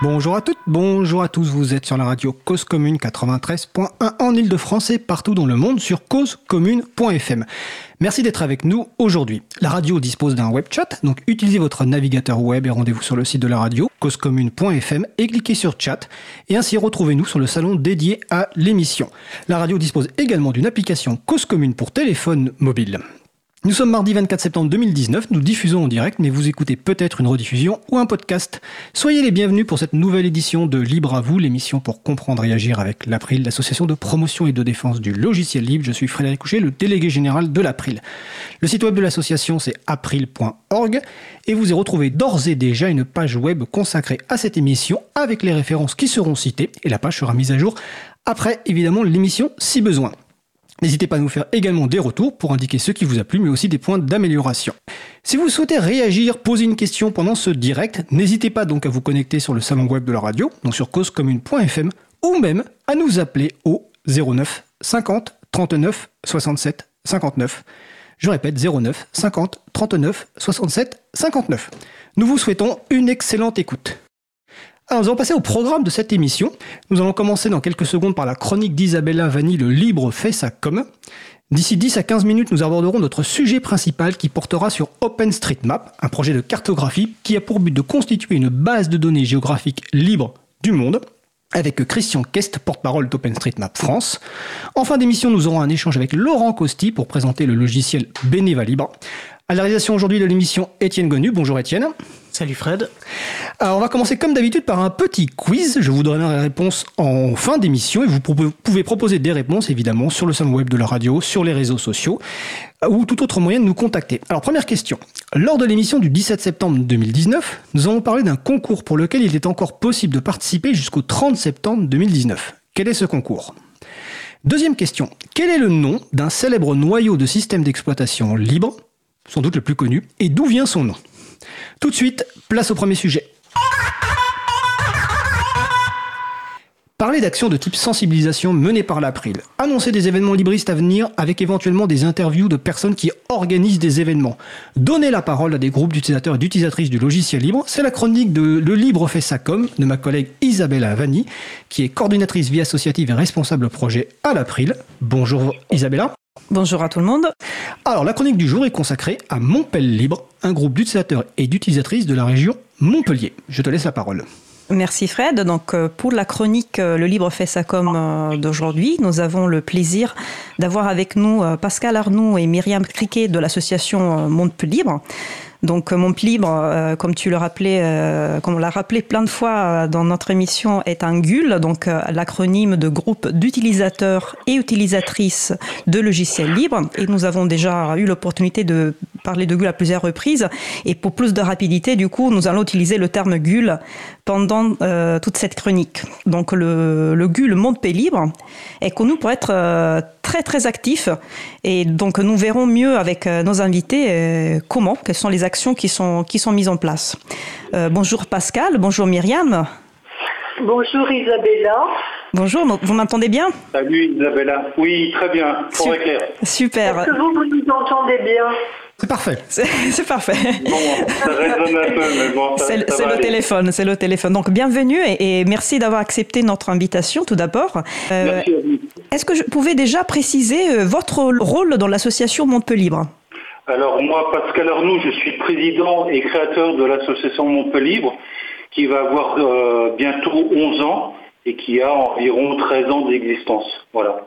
Bonjour à toutes, bonjour à tous, vous êtes sur la radio Cause Commune 93.1 en Ile-de-France et partout dans le monde sur causecommune.fm. Merci d'être avec nous aujourd'hui. La radio dispose d'un web chat, donc utilisez votre navigateur web et rendez-vous sur le site de la radio, causecommune.fm et cliquez sur chat et ainsi retrouvez-nous sur le salon dédié à l'émission. La radio dispose également d'une application Cause Commune pour téléphone mobile. Nous sommes mardi 24 septembre 2019, nous diffusons en direct, mais vous écoutez peut-être une rediffusion ou un podcast. Soyez les bienvenus pour cette nouvelle édition de Libre à vous, l'émission pour comprendre et agir avec l'April, l'association de promotion et de défense du logiciel libre. Je suis Frédéric Couchet, le délégué général de l'April. Le site web de l'association c'est april.org et vous y retrouvez d'ores et déjà une page web consacrée à cette émission avec les références qui seront citées et la page sera mise à jour après évidemment l'émission si besoin. N'hésitez pas à nous faire également des retours pour indiquer ce qui vous a plu, mais aussi des points d'amélioration. Si vous souhaitez réagir, poser une question pendant ce direct, n'hésitez pas donc à vous connecter sur le salon web de la radio, donc sur causecommune.fm, ou même à nous appeler au 09 50 39 67 59. Je répète 09 50 39 67 59. Nous vous souhaitons une excellente écoute. Alors, nous allons passer au programme de cette émission. Nous allons commencer dans quelques secondes par la chronique d'Isabella Vanni, le libre fait sa com. D'ici 10 à 15 minutes, nous aborderons notre sujet principal qui portera sur OpenStreetMap, un projet de cartographie qui a pour but de constituer une base de données géographiques libre du monde, avec Christian Kest, porte-parole d'OpenStreetMap France. En fin d'émission, nous aurons un échange avec Laurent Costi pour présenter le logiciel Beneva Libre. À la réalisation aujourd'hui de l'émission, Étienne Gonu. Bonjour Étienne. Salut Fred. Alors on va commencer comme d'habitude par un petit quiz. Je vous donnerai les réponses en fin d'émission et vous pouvez proposer des réponses évidemment sur le salon web de la radio, sur les réseaux sociaux ou tout autre moyen de nous contacter. Alors première question. Lors de l'émission du 17 septembre 2019, nous avons parlé d'un concours pour lequel il est encore possible de participer jusqu'au 30 septembre 2019. Quel est ce concours? Deuxième question. Quel est le nom d'un célèbre noyau de système d'exploitation libre, sans doute le plus connu, et d'où vient son nom? Tout de suite, place au premier sujet. Parler d'actions de type sensibilisation menées par l'April. Annoncer des événements libristes à venir avec éventuellement des interviews de personnes qui organisent des événements. Donner la parole à des groupes d'utilisateurs et d'utilisatrices du logiciel libre. C'est la chronique de Le Libre fait sa de ma collègue Isabella Vanni, qui est coordinatrice vie associative et responsable projet à l'April. Bonjour Isabella. Bonjour à tout le monde. Alors, la chronique du jour est consacrée à Montpellier Libre, un groupe d'utilisateurs et d'utilisatrices de la région Montpellier. Je te laisse la parole. Merci Fred. Donc euh, pour la chronique euh, Le Libre fait sa com euh, d'aujourd'hui, nous avons le plaisir d'avoir avec nous Pascal Arnoux et Myriam Criquet de l'association Montpellier Libre. Donc mon libre, euh, comme tu le rappelais, euh, comme on l'a rappelé plein de fois euh, dans notre émission, est un GUL, donc l'acronyme de groupe d'utilisateurs et utilisatrices de logiciels libres. Et nous avons déjà eu l'opportunité de parler de GUL à plusieurs reprises. Et pour plus de rapidité, du coup, nous allons utiliser le terme GUL pendant toute cette chronique. Donc le, le GUL Monde Pays Libre est connu pour être très très actif. Et donc nous verrons mieux avec nos invités comment, quelles sont les actions qui sont, qui sont mises en place. Euh, bonjour Pascal, bonjour Myriam. Bonjour Isabella. Bonjour, vous m'entendez bien? Salut Isabella. Oui, très bien, pour clair. Super. Est-ce que vous, vous nous entendez bien? C'est parfait. C'est parfait. Bon, ça résonne un peu, mais bon, C'est le téléphone, c'est le téléphone. Donc bienvenue et, merci d'avoir accepté notre invitation tout d'abord. Euh, Est-ce que je pouvais déjà préciser euh, votre rôle dans l'association Montpellier Libre alors moi, Pascal Arnoux, je suis président et créateur de l'association Montpellier qui va avoir euh, bientôt 11 ans et qui a environ 13 ans d'existence. Voilà.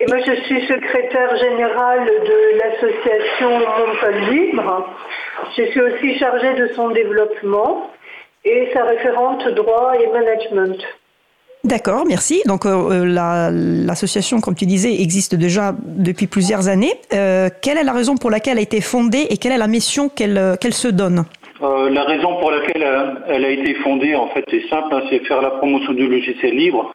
Et moi, je suis secrétaire générale de l'association Montpellier Libre. Je suis aussi chargée de son développement et sa référente droit et management. D'accord, merci. Donc euh, euh, l'association, comme tu disais, existe déjà depuis plusieurs années. Euh, quelle est la raison pour laquelle elle a été fondée et quelle est la mission qu'elle qu'elle se donne? La raison pour laquelle elle a, été fondée, en fait, est simple, hein, c'est faire la promotion du logiciel libre.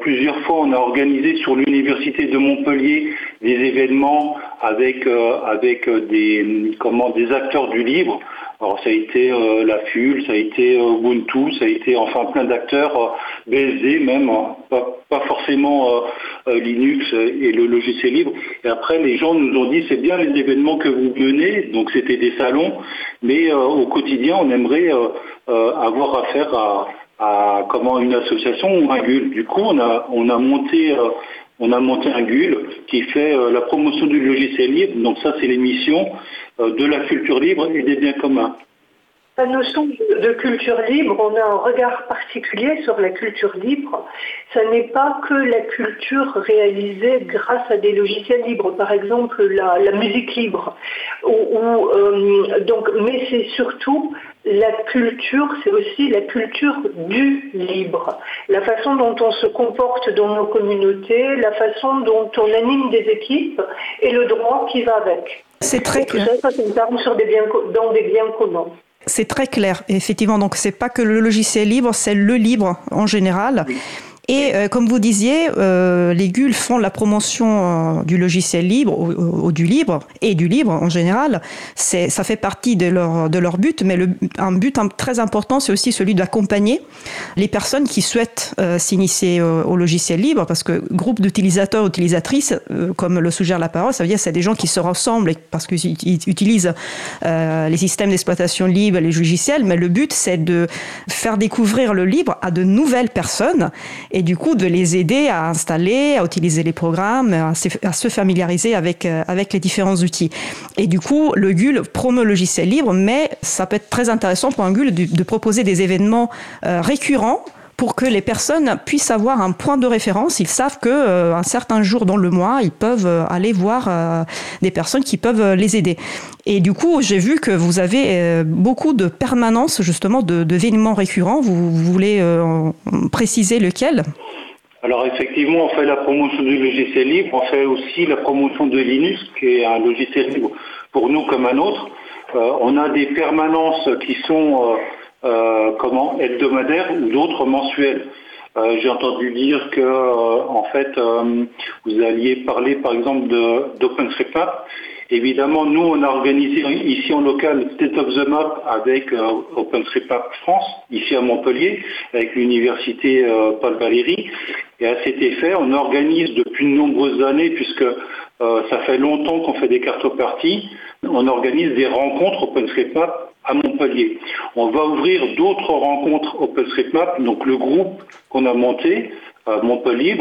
Plusieurs fois, on a organisé sur l'université de Montpellier des événements avec avec des comment des acteurs du livre Alors ça a été la FUL, ça a été Ubuntu, ça a été enfin plein d'acteurs, BSD même, hein. pas, forcément Linux et le logiciel libre. Et après les gens nous ont dit c'est bien les événements que vous menez, donc c'était des salons, mais au quotidien on aimerait avoir affaire à, à comment une association ou un GUL. Du coup, on a, on a monté euh, on a monté un GUL qui fait euh, la promotion du logiciel libre. Donc ça, c'est l'émission euh, de la culture libre et des biens communs. La notion de culture libre, on a un regard particulier sur la culture libre. Ça n'est pas que la culture réalisée grâce à des logiciels libres, par exemple la, musique libre. Donc, mais c'est surtout la culture, c'est aussi la culture du libre. La façon dont on se comporte dans nos communautés, la façon dont on anime des équipes et le droit qui va avec. C'est très clair. Ça, ça sur des biens, dans des biens communs. C'est très clair, effectivement. Donc, c'est pas que le logiciel libre, c'est le libre en général. Et euh, comme vous disiez, euh, les GUL font la promotion euh, du logiciel libre ou, du libre et du libre en général. C'est, ça fait partie de leur, de leur but, mais le, un but très important, c'est aussi celui d'accompagner les personnes qui souhaitent s'initier au logiciel libre, parce que groupe d'utilisateurs, utilisatrices, comme le suggère la parole, ça veut dire que c'est des gens qui se ressemblent parce qu'ils utilisent les systèmes d'exploitation libre, les logiciels, mais le but, c'est de faire découvrir le libre à de nouvelles personnes et du coup de les aider à installer, à utiliser les programmes, à se, familiariser avec, euh, avec les différents outils. Et du coup, le GUL promeut le logiciel libre, mais ça peut être très intéressant pour un GUL de, proposer des événements euh, récurrents pour que les personnes puissent avoir un point de référence. Ils savent que euh, un certain jour dans le mois, ils peuvent aller voir des personnes qui peuvent les aider. Et du coup, j'ai vu que vous avez beaucoup de permanences justement d'événements récurrents. Vous, voulez préciser lequel? Alors effectivement, on fait la promotion du logiciel libre, on fait aussi la promotion de Linux, qui est un logiciel libre pour nous comme un autre. Euh, on a des permanences qui sont euh, euh, comment hebdomadaires ou d'autres mensuelles. J'ai entendu dire que en fait vous alliez parler par exemple d'OpenStreetMap Évidemment, nous, on a organisé ici en local State of the Map avec euh, OpenStreetMap France, ici à Montpellier, avec l'université euh, Paul Valéry. Et à cet effet, on organise depuis de nombreuses années, puisque euh, ça fait longtemps qu'on fait des cartoparties, on organise des rencontres OpenStreetMap à Montpellier. On va ouvrir d'autres rencontres OpenStreetMap, donc le groupe qu'on a monté, Montpellier,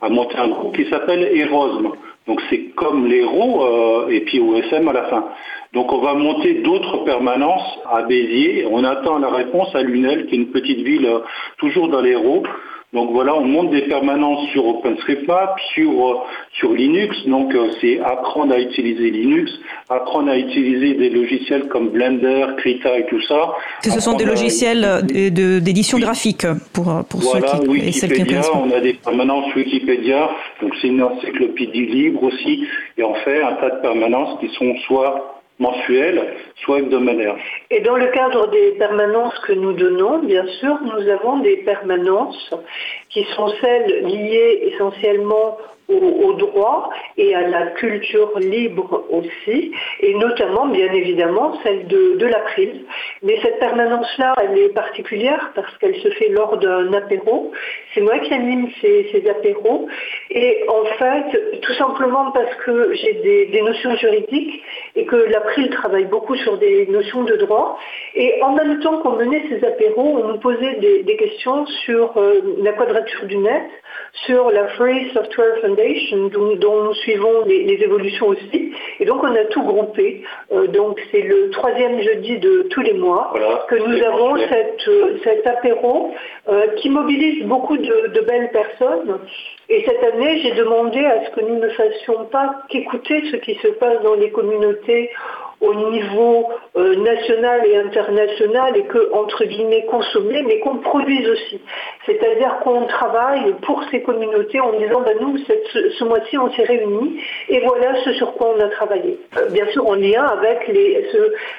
a monté un groupe qui s'appelle Erosme. Donc c'est comme l'héros euh, et puis OSM à la fin. Donc on va monter d'autres permanences à Béziers. On attend la réponse à Lunel, qui est une petite ville euh, toujours dans l'héros. Donc voilà, on monte des permanences sur OpenStreetMap, sur, euh, sur Linux. Donc euh, c'est apprendre à utiliser Linux, apprendre à utiliser des logiciels comme Blender, Krita et tout ça. Ce sont des logiciels d'édition graphique pour, pour voilà, ceux qui Wikipédia, on a des permanences Wikipédia, donc c'est une encyclopédie libre aussi, et on fait un tas de permanences qui sont soit mensuel, soit hebdomadaire. Et dans le cadre des permanences que nous donnons, bien sûr, nous avons des permanences qui sont celles liées essentiellement au, droit et à la culture libre aussi, et notamment, bien évidemment, celle de, de. Mais cette permanence-là, elle est particulière parce qu'elle se fait lors d'un apéro. C'est moi qui anime ces, ces, apéros. Et en fait, tout simplement parce que j'ai des, notions juridiques et que l'April travaille beaucoup sur des notions de droit. Et en même temps qu'on menait ces apéros, on nous posait des, questions sur euh, la quadrature du net, sur la Free Software Foundation, dont, nous suivons les, évolutions aussi. Et donc on a tout groupé. Euh, donc c'est le troisième jeudi de tous les mois que nous avons cette, euh, cet apéro euh, qui mobilise beaucoup de, de, belles personnes. Et cette année, j'ai demandé à ce que nous ne fassions pas qu'écouter ce qui se passe dans les communautés au niveau euh, national et international et que, entre guillemets, consommer, mais qu'on produise aussi. C'est-à-dire qu'on travaille pour ces communautés en disant, ben, nous, ce, mois-ci, on s'est réunis et voilà ce sur quoi on a travaillé. Euh, bien sûr, en lien avec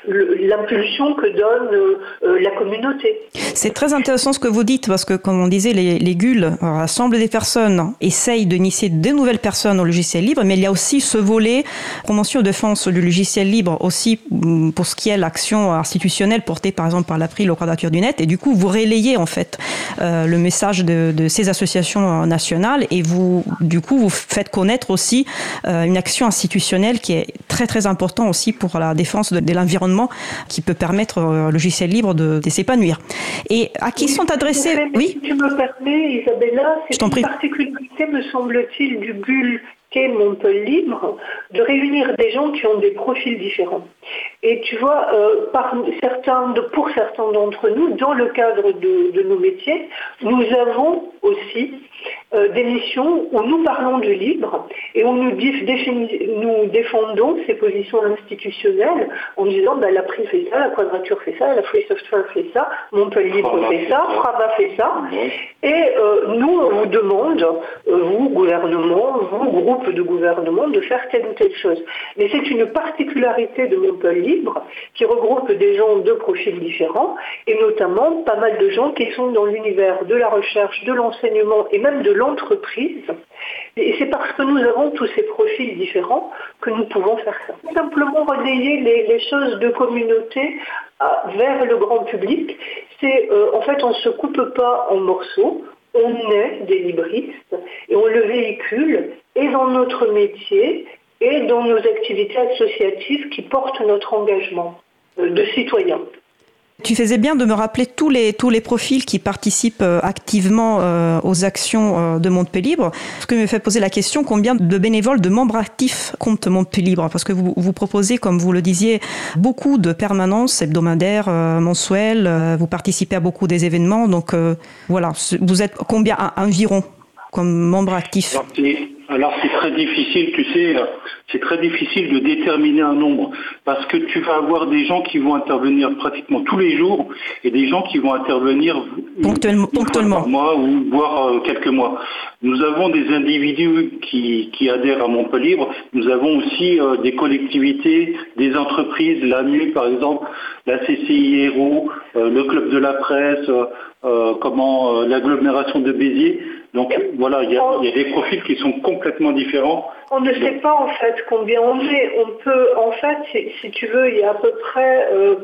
l'impulsion que donne euh, la communauté. C'est très intéressant ce que vous dites parce que, comme on disait, les, les GUL rassemblent des personnes, essayent d'initier de nouvelles personnes au logiciel libre, mais il y a aussi ce volet promotion et défense du logiciel libre aussi mm, pour ce qui est l'action institutionnelle portée par exemple par l'April au Quadrature du Net. Et du coup, vous relayez en fait euh, le message de, de, ces associations nationales et vous, du coup, vous faites connaître aussi euh, une action institutionnelle qui est très très importante aussi pour la défense de, de l'environnement qui peut permettre au logiciel libre de, de s'épanouir. Et à qui sont adressés Oui. Si tu me permets, Isabella, c'est une particularité, me semble-t-il, du bulle qu'est Montpellier Libre, de réunir des gens qui ont des profils différents. Et tu vois, euh, pour certains d'entre nous, dans le cadre de, nos métiers, nous avons aussi euh, des missions où nous parlons du libre et où nous, nous défendons ces positions institutionnelles en disant bah, la PRI fait ça, la Quadrature fait ça, la Free Software fait ça, Montpellier Libre fait ça, Fraba fait ça. Et euh, nous, on vous demande, euh, vous, gouvernement, vous, groupe de gouvernement, de faire telle ou telle chose. Mais c'est une particularité de Montpellier Libre qui regroupe des gens de profils différents et notamment pas mal de gens qui sont dans l'univers de la recherche, de l'enseignement et même de l'entreprise. Et c'est parce que nous avons tous ces profils différents que nous pouvons faire ça. Simplement relayer les, choses de communauté vers le grand public, c'est euh, en fait on ne se coupe pas en morceaux, on est des libristes et on le véhicule et dans notre métier et dans nos activités associatives qui portent notre engagement euh, de citoyen. Tu faisais bien de me rappeler tous les, tous les profils qui participent euh, activement euh, aux actions de Montpellier Libre. Ce qui me fait poser la question, combien de bénévoles, de membres actifs compte Montpellier? Libre Parce que vous, vous proposez, comme vous le disiez, beaucoup de permanences hebdomadaires, mensuelles, vous participez à beaucoup des événements. Donc voilà, vous êtes combien environ comme membre actif alors c'est très difficile, tu sais, c'est très difficile de déterminer un nombre parce que tu vas avoir des gens qui vont intervenir pratiquement tous les jours et des gens qui vont intervenir ponctuellement, ponctuellement. mois ou voire euh, quelques mois. Nous avons des individus qui, qui adhèrent à Montpellier. Nous avons aussi euh, des collectivités, des entreprises, l'AMU par exemple, la CCI euh, le Club de la Presse, comment l'agglomération de Béziers. Donc voilà, il y, a, des profils qui sont complètement différents. On ne sait pas en fait combien on est. On peut, en fait, si, tu veux, il y a à peu près euh,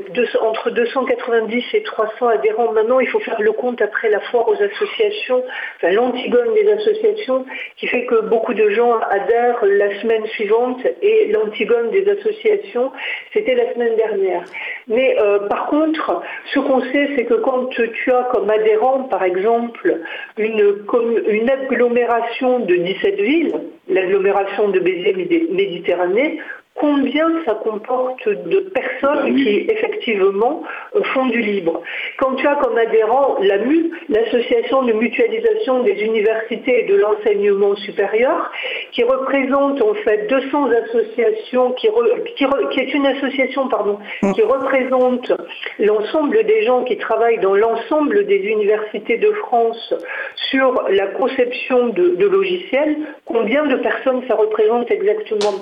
entre 290 et 300 adhérents. Maintenant, il faut faire le compte après la foire aux associations, enfin l'antigone des associations, qui fait que beaucoup de gens adhèrent la semaine suivante et l'antigone des associations, c'était la semaine dernière. Mais euh, par contre, ce qu'on sait, c'est que quand tu as comme adhérent, par exemple, une commune une agglomération de 17 villes, l'agglomération de Béziers-Méditerranée, combien ça comporte de personnes qui effectivement font du libre. Quand tu as comme adhérent l'AMU, l'association de mutualisation des universités et de l'enseignement supérieur, qui représente en fait 200 associations, qui, qui, est une association pardon, mm. qui représente l'ensemble des gens qui travaillent dans l'ensemble des universités de France sur la conception de, logiciels, combien de personnes ça représente exactement?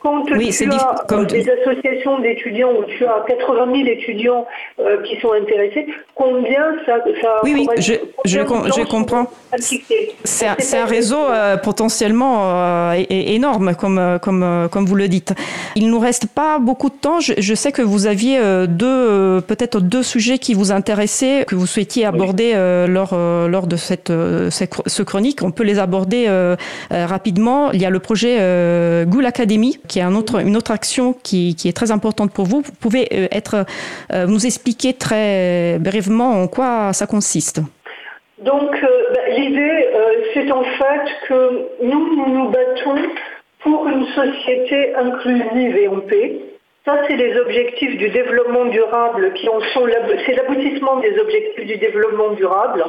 Quand oui, tu as comme... des associations d'étudiants où tu as 80 000 étudiants euh, qui sont intéressés, combien ça... ça oui, oui, je, je, je comprends. C'est un, réseau euh, potentiellement euh, énorme, comme, comme, comme vous le dites. Il ne nous reste pas beaucoup de temps. Je, je sais que vous aviez deux, peut-être deux sujets qui vous intéressaient, que vous souhaitiez aborder lors, lors de cette, ce chronique. On peut les aborder rapidement. Il y a le projet Goul Academy, qui est un autre, une autre action qui, est très importante pour vous. Vous pouvez être, nous expliquer très brièvement en quoi ça consiste. Donc euh, bah, l'idée, euh, c'est en fait que nous, nous nous battons pour une société inclusive et en paix. Ça, c'est les objectifs du développement durable qui en sont, c'est l'aboutissement des objectifs du développement durable.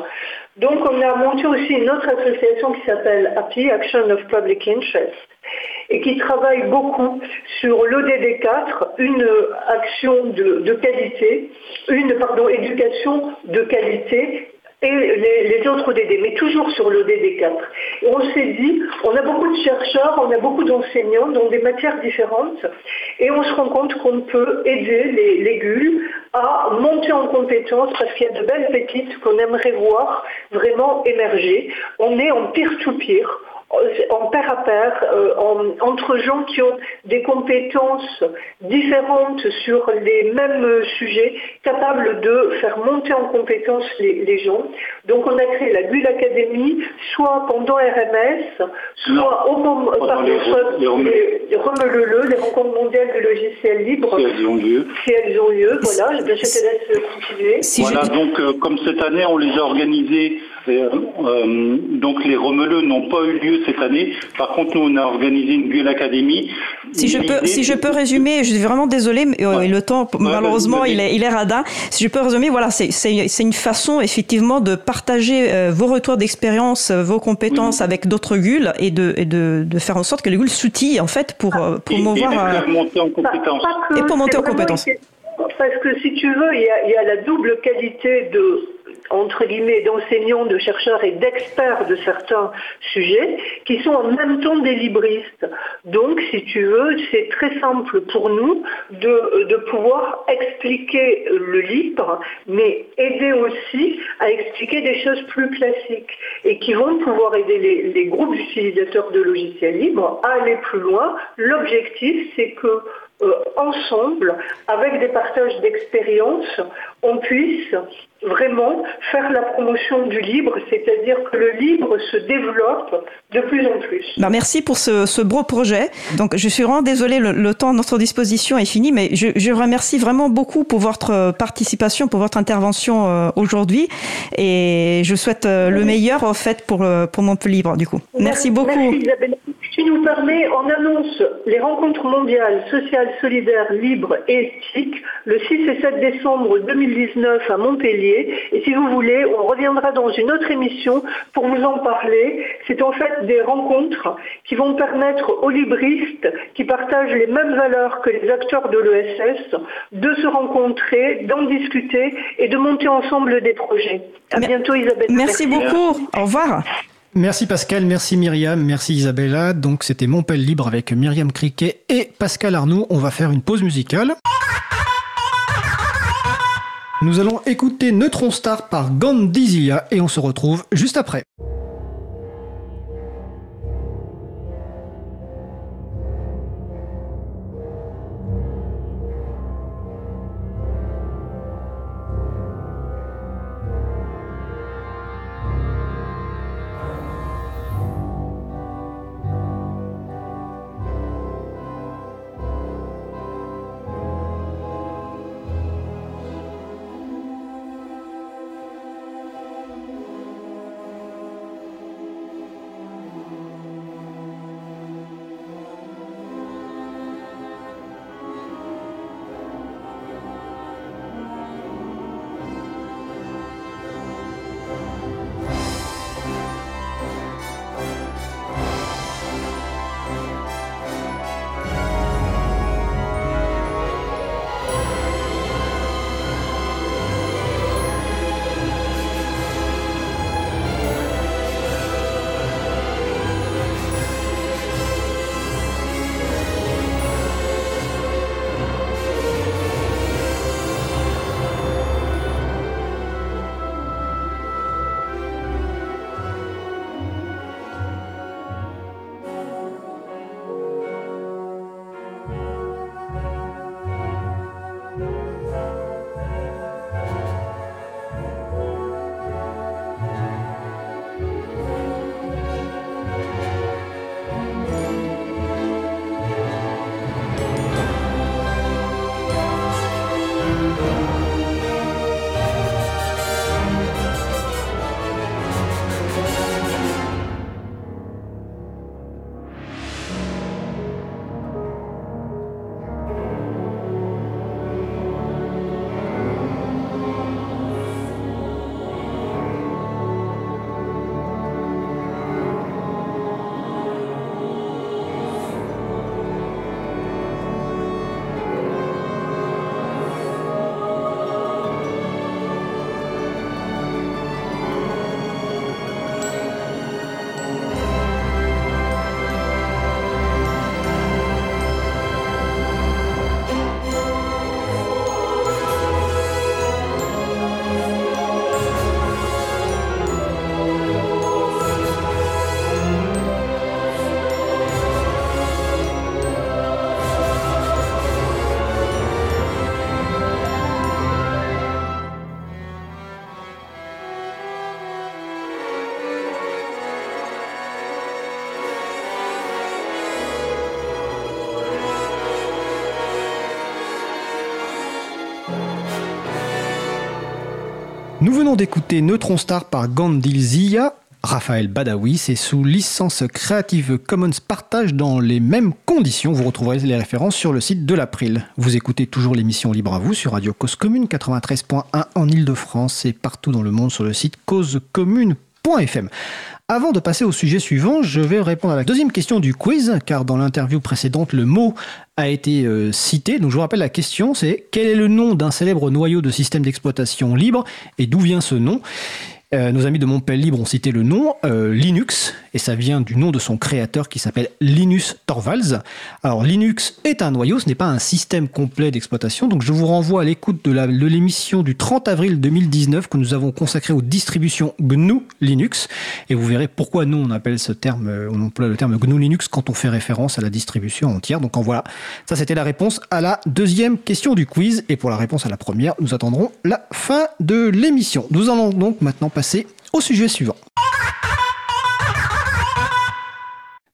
Donc, on a monté aussi une autre association qui s'appelle API, Action of Public Interest, et qui travaille beaucoup sur l'ODD4, une action de, qualité, une, pardon, éducation de qualité et les, autres ODD, mais toujours sur l'ODD 4. Et on s'est dit, on a beaucoup de chercheurs, on a beaucoup d'enseignants dans des matières différentes, et on se rend compte qu'on peut aider les, les à monter en compétences parce qu'il y a de belles pépites qu'on aimerait voir vraiment émerger. On est en peer-to-peer. En pair à pair, euh, entre gens qui ont des compétences différentes sur les mêmes sujets, capables de faire monter en compétences les, gens. Donc on a créé la Bulle Academy, soit pendant RMS, soit au moment, pardon, les, les, les, rencontres mondiales de logiciels libres. Si elles ont lieu. Si elles ont lieu, voilà, je te laisse continuer. voilà, donc euh, comme cette année on les a organisées euh, euh, donc les Romeleux n'ont pas eu lieu cette année. Par contre, nous, on a organisé une Bulle Académie. Si je peux, si je peux résumer, je suis vraiment désolée, mais euh, le temps, malheureusement, il est, il est radin. Si je peux résumer, voilà, c'est une façon, effectivement, de partager vos retours d'expérience, vos compétences avec d'autres GUL et de, et de, de, faire en sorte que les GUL s'outillent, en fait, pour promouvoir. Et, pour monter en compétences. Et pour monter en compétences. Parce que si tu veux, il y a, il y a la double qualité de entre guillemets, d'enseignants, de chercheurs et d'experts de certains sujets qui sont en même temps des libristes. Donc, si tu veux, c'est très simple pour nous de, de pouvoir expliquer le livre, mais aider aussi à expliquer des choses plus classiques et qui vont pouvoir aider les, les groupes d'utilisateurs de logiciels libres à aller plus loin. L'objectif, c'est que euh, ensemble, avec des partages d'expériences, on puisse vraiment faire la promotion du libre, c'est-à-dire que le libre se développe de plus en plus. Ben merci pour ce, ce, beau projet. Donc je suis vraiment désolée, le, temps à notre disposition est fini, mais je, je, remercie vraiment beaucoup pour votre participation, pour votre intervention euh, aujourd'hui, et je souhaite euh, le meilleur en fait pour, pour Montpellier Libre du coup. Merci, beaucoup. Merci Isabelle. Tu nous permet, on annonce les rencontres mondiales sociales, solidaires, libres et éthiques le 6 et 7 décembre 2019 à Montpellier. Et si vous voulez, on reviendra dans une autre émission pour vous en parler. C'est en fait des rencontres qui vont permettre aux libristes qui partagent les mêmes valeurs que les acteurs de l'ESS de se rencontrer, d'en discuter et de monter ensemble des projets. À bientôt Isabelle. Merci beaucoup. Au revoir. Merci Pascal, merci Myriam, merci Isabella. Donc c'était Montpellier Libre avec Myriam Criquet et Pascal Arnoux. On va faire une pause musicale. Nous allons écouter Neutron Star par Gandizia et on se retrouve juste après. D'écouter Neutron Star par Gandil Zia. Raphaël Badawi, c'est sous licence Creative Commons partage dans les mêmes conditions. Vous retrouverez les références sur le site de l'April. Vous écoutez toujours l'émission Libre à vous sur Radio Cause Commune 93.1 en Ile-de-France et partout dans le monde sur le site causecommune.fm. Avant de passer au sujet suivant, je vais répondre à la deuxième question du quiz, car dans l'interview précédente, le mot a été euh, cité. Donc je vous rappelle la question, c'est quel est le nom d'un célèbre noyau de système d'exploitation libre et d'où vient ce nom? Euh, nos amis de Montpellier Libre ont cité le nom euh, Linux, et ça vient du nom de son créateur qui s'appelle Linus Torvalds. Alors Linux est un noyau, ce n'est pas un système complet d'exploitation, donc je vous renvoie à l'écoute de l'émission du 30 avril 2019 que nous avons consacrée aux distributions GNU Linux, et vous verrez pourquoi nous on appelle ce terme, euh, on emploie le terme GNU Linux quand on fait référence à la distribution entière. Donc en voilà, ça c'était la réponse à la deuxième question du quiz, et pour la réponse à la première, nous attendrons la fin de l'émission. Nous allons donc maintenant passer au sujet suivant.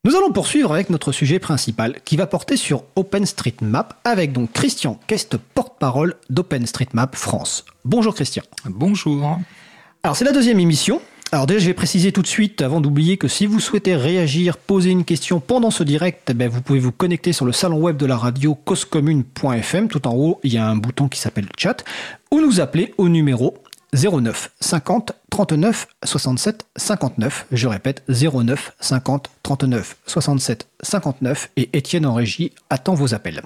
Nous allons poursuivre avec notre sujet principal qui va porter sur OpenStreetMap avec donc Christian Kest, porte-parole d'OpenStreetMap France. Bonjour Christian. Bonjour. Alors c'est la deuxième émission. Alors déjà je vais préciser tout de suite avant d'oublier que si vous souhaitez réagir, poser une question pendant ce direct, eh vous pouvez vous connecter sur le salon web de la radio causecommune.fm. Tout en haut il y a un bouton qui s'appelle chat ou nous appeler au numéro 09 50 39 67 59. Je répète 09 50 39 67 59 et Étienne en régie attend vos appels.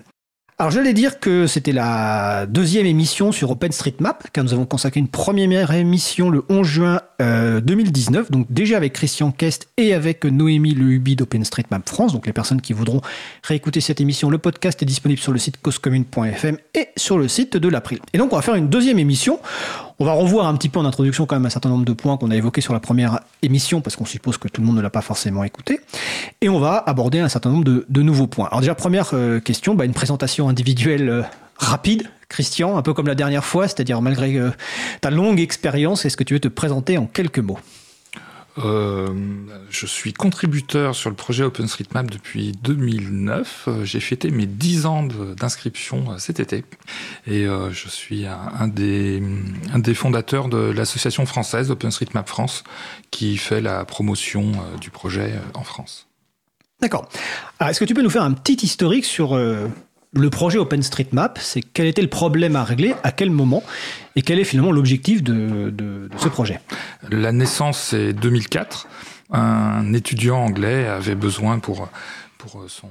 Alors j'allais dire que c'était la deuxième émission sur OpenStreetMap, car nous avons consacré une première émission le 11 juin 2019, euh, donc déjà avec Christian Kest et avec Noémie Le Hubi d'OpenStreetMap France. Donc les personnes qui voudront réécouter cette émission, le podcast est disponible sur le site causecommune.fm et sur le site de l'April. Et donc on va faire une deuxième émission. On va revoir un petit peu en introduction quand même un certain nombre de points qu'on a évoqués sur la première émission, parce qu'on suppose que tout le monde ne l'a pas forcément écouté. Et on va aborder un certain nombre de, nouveaux points. Alors déjà, première euh, question, bah, une présentation individuelle euh, rapide. Christian, un peu comme la dernière fois, c'est-à-dire malgré euh, ta longue expérience, est-ce que tu veux te présenter en quelques mots? Euh, je suis contributeur sur le projet OpenStreetMap depuis 2009. Euh, j'ai fêté mes 10 ans d'inscription euh, cet été. Et je suis un, des, un des fondateurs de l'association française OpenStreetMap France qui fait la promotion du projet en France. D'accord. Est-ce que tu peux nous faire un petit historique sur le projet OpenStreetMap, c'est quel était le problème à régler, à quel moment, et quel est finalement l'objectif de, ce projet? La naissance, c'est 2004. Un étudiant anglais avait besoin pour, pour son,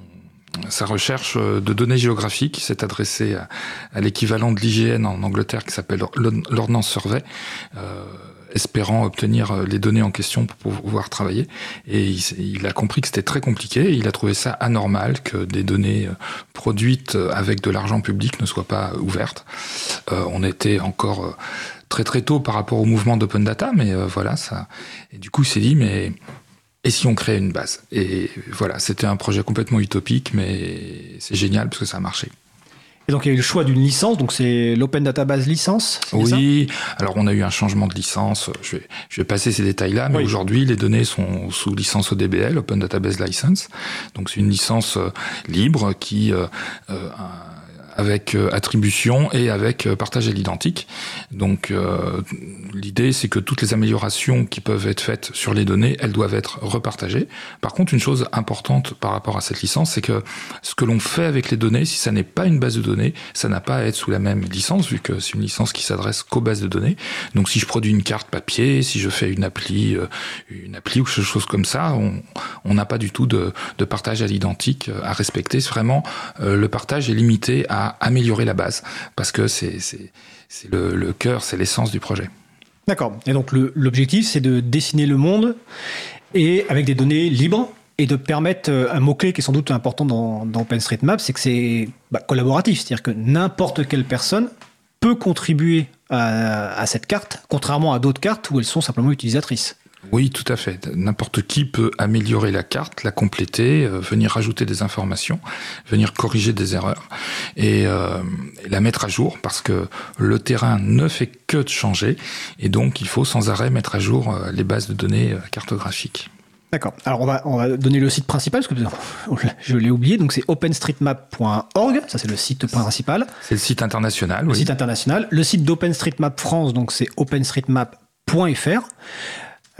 sa recherche de données géographiques, il s'est adressé à, l'équivalent de l'IGN en Angleterre qui s'appelle l'Ordnance Survey. Euh, espérant obtenir euh, les données en question pour pouvoir travailler. Et il, a compris que c'était très compliqué. il a trouvé ça anormal que des données euh, produites euh, avec de l'argent public ne soient pas ouvertes. on était encore très très tôt par rapport au mouvement d'open data, mais voilà ça. Et du coup, il s'est dit mais et si on créait une base? Et voilà, c'était un projet complètement utopique, mais c'est génial parce que ça a marché. Et donc il y a eu le choix d'une licence, donc c'est l'Open Database licence Oui, alors on a eu un changement de licence, je vais, je vais passer ces détails-là, mais aujourd'hui les données sont sous licence ODBL, Open Database License, donc c'est une licence euh, libre qui... Euh, euh, avec euh, attribution et avec euh, partage à l'identique. Donc euh, l'idée c'est que toutes les améliorations qui peuvent être faites sur les données, elles doivent être repartagées. Par contre, une chose importante par rapport à cette licence, c'est que ce que l'on fait avec les données, si ça n'est pas une base de données, ça n'a pas à être sous la même licence, vu que c'est une licence qui s'adresse qu'aux bases de données. Donc si je produis une carte papier, si je fais une appli, une appli ou quelque chose comme ça, on n'a pas du tout de, de partage à l'identique à respecter. Vraiment le partage est limité à améliorer la base, parce que c'est le, le cœur, c'est l'essence du projet. D'accord. Et donc l'objectif, c'est de dessiner le monde et avec des données libres et de permettre euh, un mot-clé qui est sans doute important dans, dans OpenStreetMap, c'est que c'est bah, collaboratif. C'est-à-dire que n'importe quelle personne peut contribuer à, cette carte, contrairement à d'autres cartes où elles sont simplement utilisatrices. Oui, tout à fait. N'importe qui peut améliorer la carte, la compléter, euh, venir rajouter des informations, venir corriger des erreurs et, euh, la mettre à jour parce que le terrain ne fait que de changer et donc il faut sans arrêt mettre à jour euh, les bases de données cartographiques. D'accord. Alors on va, on va donner le site principal, parce que je l'ai oublié, donc c'est openstreetmap.org, ça c'est le site principal. C'est le site international. Le site international. Le site d'OpenStreetMap France, donc c'est openstreetmap.fr.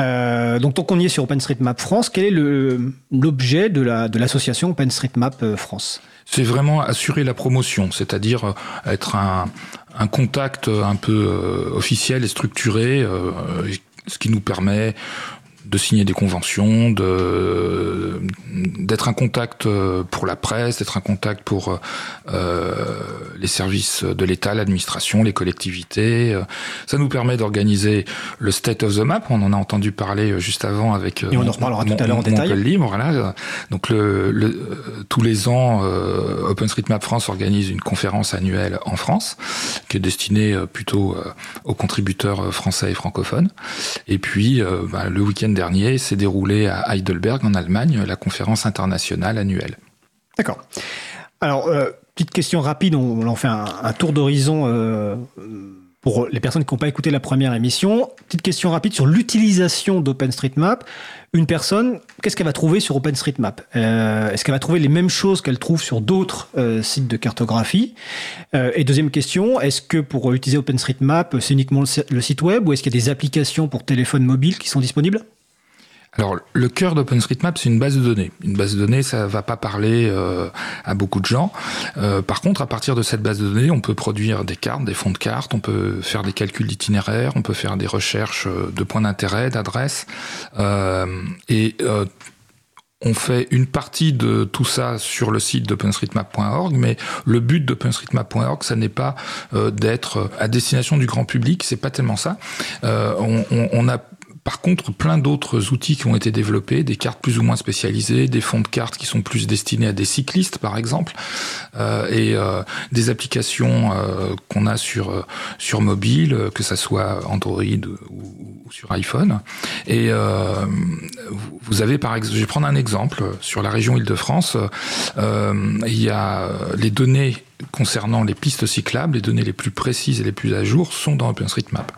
Euh, donc tant qu'on y est sur OpenStreetMap France, quel est l'objet de l'association OpenStreetMap euh, France? C'est vraiment assurer la promotion, c'est-à-dire euh, être un, contact un peu officiel et structuré, ce qui nous permet de signer des conventions, de d'être un contact euh, pour la presse, d'être un contact pour euh, les services de l'État, l'administration, les collectivités. Ça nous permet d'organiser le State of the Map. On en a entendu parler euh, juste avant avec. Et on en reparlera tout à l'heure en détail. Libre, voilà. Donc le, le, tous les ans, euh, OpenStreetMap France organise une conférence annuelle en France, qui est destinée plutôt aux contributeurs français et francophones. Et puis bah, le week-end dernier s'est déroulé à Heidelberg en Allemagne la conférence internationale annuelle. D'accord. Alors, euh, petite question rapide, on, en fait un, tour d'horizon euh, pour les personnes qui n'ont pas écouté la première émission. Petite question rapide sur l'utilisation d'OpenStreetMap. Une personne, qu'est-ce qu'elle va trouver sur OpenStreetMap? Euh, Est-ce qu'elle va trouver les mêmes choses qu'elle trouve sur d'autres sites de cartographie? Et deuxième question, est-ce que pour utiliser OpenStreetMap, c'est uniquement le site web ou est-ce qu'il y a des applications pour téléphone mobile qui sont disponibles? Alors, le cœur d'OpenStreetMap, c'est une base de données. Une base de données, ça va pas parler euh, à beaucoup de gens. Euh, par contre, à partir de cette base de données, on peut produire des cartes, des fonds de cartes, on peut faire des calculs d'itinéraires, on peut faire des recherches euh, de points d'intérêt, d'adresses. et on fait une partie de tout ça sur le site d'openstreetmap.org, mais le but d'openstreetmap.org, ça n'est pas d'être à destination du grand public, c'est pas tellement ça. on, a par contre, plein d'autres outils qui ont été développés, des cartes plus ou moins spécialisées, des fonds de cartes qui sont plus destinés à des cyclistes, par exemple, euh, et euh, des applications euh, qu'on a sur sur mobile, que ça soit Android ou, sur iPhone. Et vous avez, par exemple, je vais prendre un exemple sur la région Île-de-France. il y a les données concernant les pistes cyclables, les données les plus précises et les plus à jour sont dans OpenStreetMap.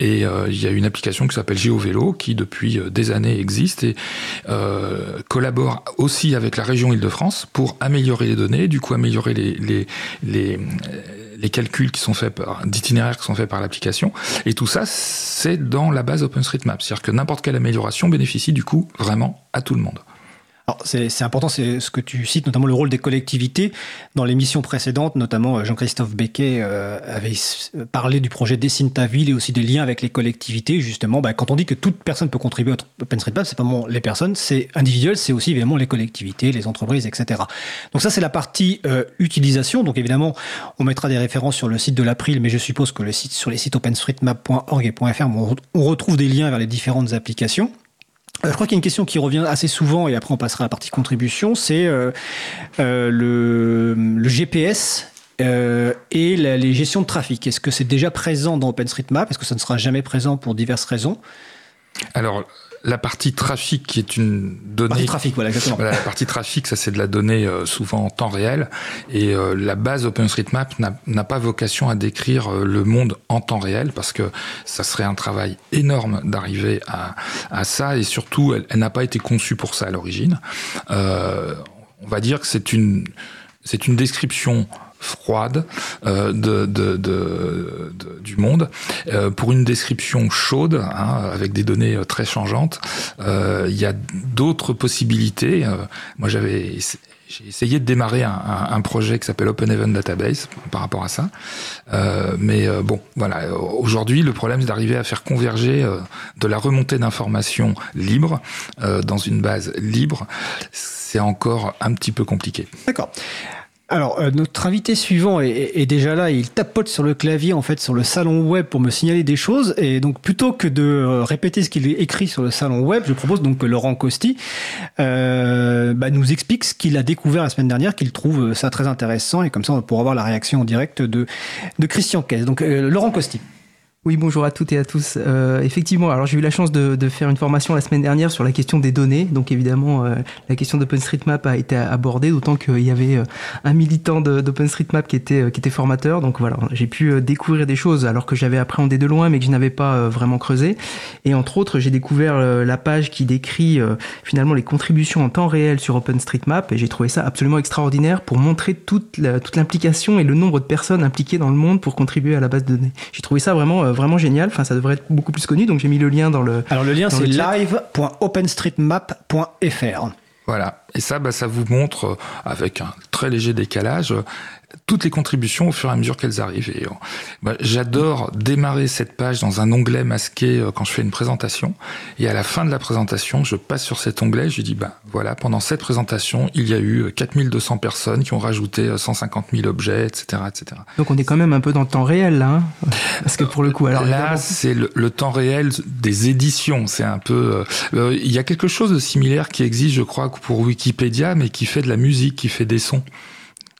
Et euh, il y a une application qui s'appelle GeoVélo qui depuis euh, des années existe et euh, collabore aussi avec la région Île-de-France pour améliorer les données, du coup améliorer les, les, les, les calculs qui sont faits par d'itinéraires qui sont faits par l'application. Et tout ça, c'est dans la base OpenStreetMap. C'est-à-dire que n'importe quelle amélioration bénéficie du coup vraiment à tout le monde. C'est important, c'est ce que tu cites, notamment le rôle des collectivités. Dans l'émission précédente, notamment euh, Jean-Christophe Becquet euh, avait parlé du projet Dessine ta ville et aussi des liens avec les collectivités. Justement, bah, quand on dit que toute personne peut contribuer à OpenStreetMap, c'est pas vraiment les personnes, c'est individuel, c'est aussi évidemment les collectivités, les entreprises, etc. Donc ça, c'est la partie euh, utilisation. Donc évidemment, on mettra des références sur le site de l'April, mais je suppose que sur les sites openstreetmap.org et .fr, on retrouve des liens vers les différentes applications. Euh, je crois qu'il y a une question qui revient assez souvent, et après on passera à la partie contribution, c'est euh, euh, le, GPS et les gestions de trafic. Est-ce que c'est déjà présent dans OpenStreetMap? Est-ce que ça ne sera jamais présent pour diverses raisons? Alors, la partie trafic qui est une donnée. Partie trafic, voilà, exactement. la partie trafic, ça c'est de la donnée euh, souvent en temps réel. Et euh, la base OpenStreetMap n'a pas vocation à décrire euh, le monde en temps réel parce que ça serait un travail énorme d'arriver à, à, ça. Et surtout, elle, elle n'a pas été conçue pour ça à l'origine. on va dire que c'est une, c'est une description froide euh, de, de, de, du monde. Euh, pour une description chaude, hein, avec des données euh, très changeantes, euh, il y a d'autres possibilités. Euh, moi, j'avais j'ai essayé de démarrer un, un, projet qui s'appelle Open Event Database par rapport à ça. Euh, mais bon, voilà. Aujourd'hui, le problème, c'est d'arriver à faire converger de la remontée d'informations libre dans une base libre. C'est encore un petit peu compliqué. D'accord. Alors, euh, notre invité suivant est, déjà là. Il tapote sur le clavier, en fait, sur le salon web pour me signaler des choses. Et donc, plutôt que de euh, répéter ce qu'il écrit sur le salon web, je propose donc que Laurent Costi euh, bah, nous explique ce qu'il a découvert la semaine dernière, qu'il trouve ça très intéressant. Et comme ça, on pourra avoir la réaction en direct de, Christian Kess. Donc, Laurent Costi. Oui, bonjour à toutes et à tous. Euh, effectivement, alors j'ai eu la chance de, de, faire une formation la semaine dernière sur la question des données. Donc évidemment, euh, la question d'OpenStreetMap a été abordée, d'autant qu'il y avait euh, un militant d'OpenStreetMap qui était, qui était formateur. Donc voilà, j'ai pu découvrir des choses alors que j'avais appréhendé de loin, mais que je n'avais pas vraiment creusé. Et entre autres, j'ai découvert la page qui décrit finalement les contributions en temps réel sur OpenStreetMap. Et j'ai trouvé ça absolument extraordinaire pour montrer toute l'implication et le nombre de personnes impliquées dans le monde pour contribuer à la base de données. J'ai trouvé ça vraiment vraiment génial. Enfin, ça devrait être beaucoup plus connu. Donc j'ai mis le lien dans le. Alors le lien c'est live.openstreetmap.fr. Voilà. Et ça, bah, ça vous montre, euh, avec un très léger décalage, toutes les contributions au fur et à mesure qu'elles arrivent. Et, euh, j'adore démarrer cette page dans un onglet masqué euh, quand je fais une présentation. Et à la fin de la présentation, je passe sur cet onglet, je dis, bah, voilà, pendant cette présentation, il y a eu 4200 personnes qui ont rajouté 150 000 objets, etc., etc. Donc on est quand même un peu dans le temps réel, là. Hein Parce que pour le coup, alors. Là, c'est le, temps réel des éditions. C'est un peu, il y a quelque chose de similaire qui existe, je crois, pour Wikipédia, mais qui fait de la musique, qui fait des sons.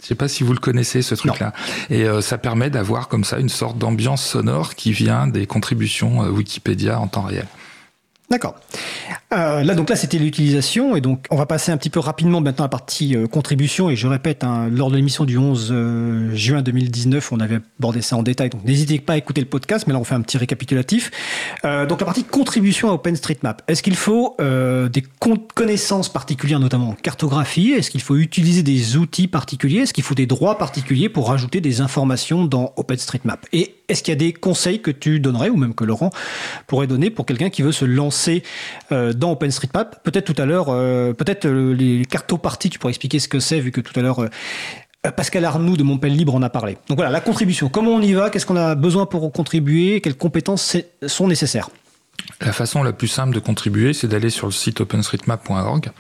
Je sais pas si vous le connaissez ce truc-là. Et euh, ça permet d'avoir comme ça une sorte d'ambiance sonore qui vient des contributions euh, Wikipédia en temps réel. D'accord. Euh, là, donc là, c'était l'utilisation, et donc on va passer un petit peu rapidement maintenant à la partie euh, contribution. Et je répète, hein, lors de l'émission du 11 euh, juin 2019, on avait abordé ça en détail. Donc n'hésitez pas à écouter le podcast, mais là on fait un petit récapitulatif. donc la partie contribution à OpenStreetMap. Est-ce qu'il faut des connaissances particulières, notamment en cartographie? Est-ce qu'il faut utiliser des outils particuliers? Est-ce qu'il faut des droits particuliers pour rajouter des informations dans OpenStreetMap? Et est-ce qu'il y a des conseils que tu donnerais, ou même que Laurent pourrait donner pour quelqu'un qui veut se lancer euh, dans OpenStreetMap? Peut-être tout à l'heure, euh, peut-être euh, les cartoparties, tu pourrais expliquer ce que c'est, vu que tout à l'heure Pascal Arnoux de Montpellier Libre en a parlé. Donc voilà, la contribution. Comment on y va? Qu'est-ce qu'on a besoin pour contribuer? Quelles compétences sont nécessaires? La façon la plus simple de contribuer, c'est d'aller sur le site openstreetmap.org,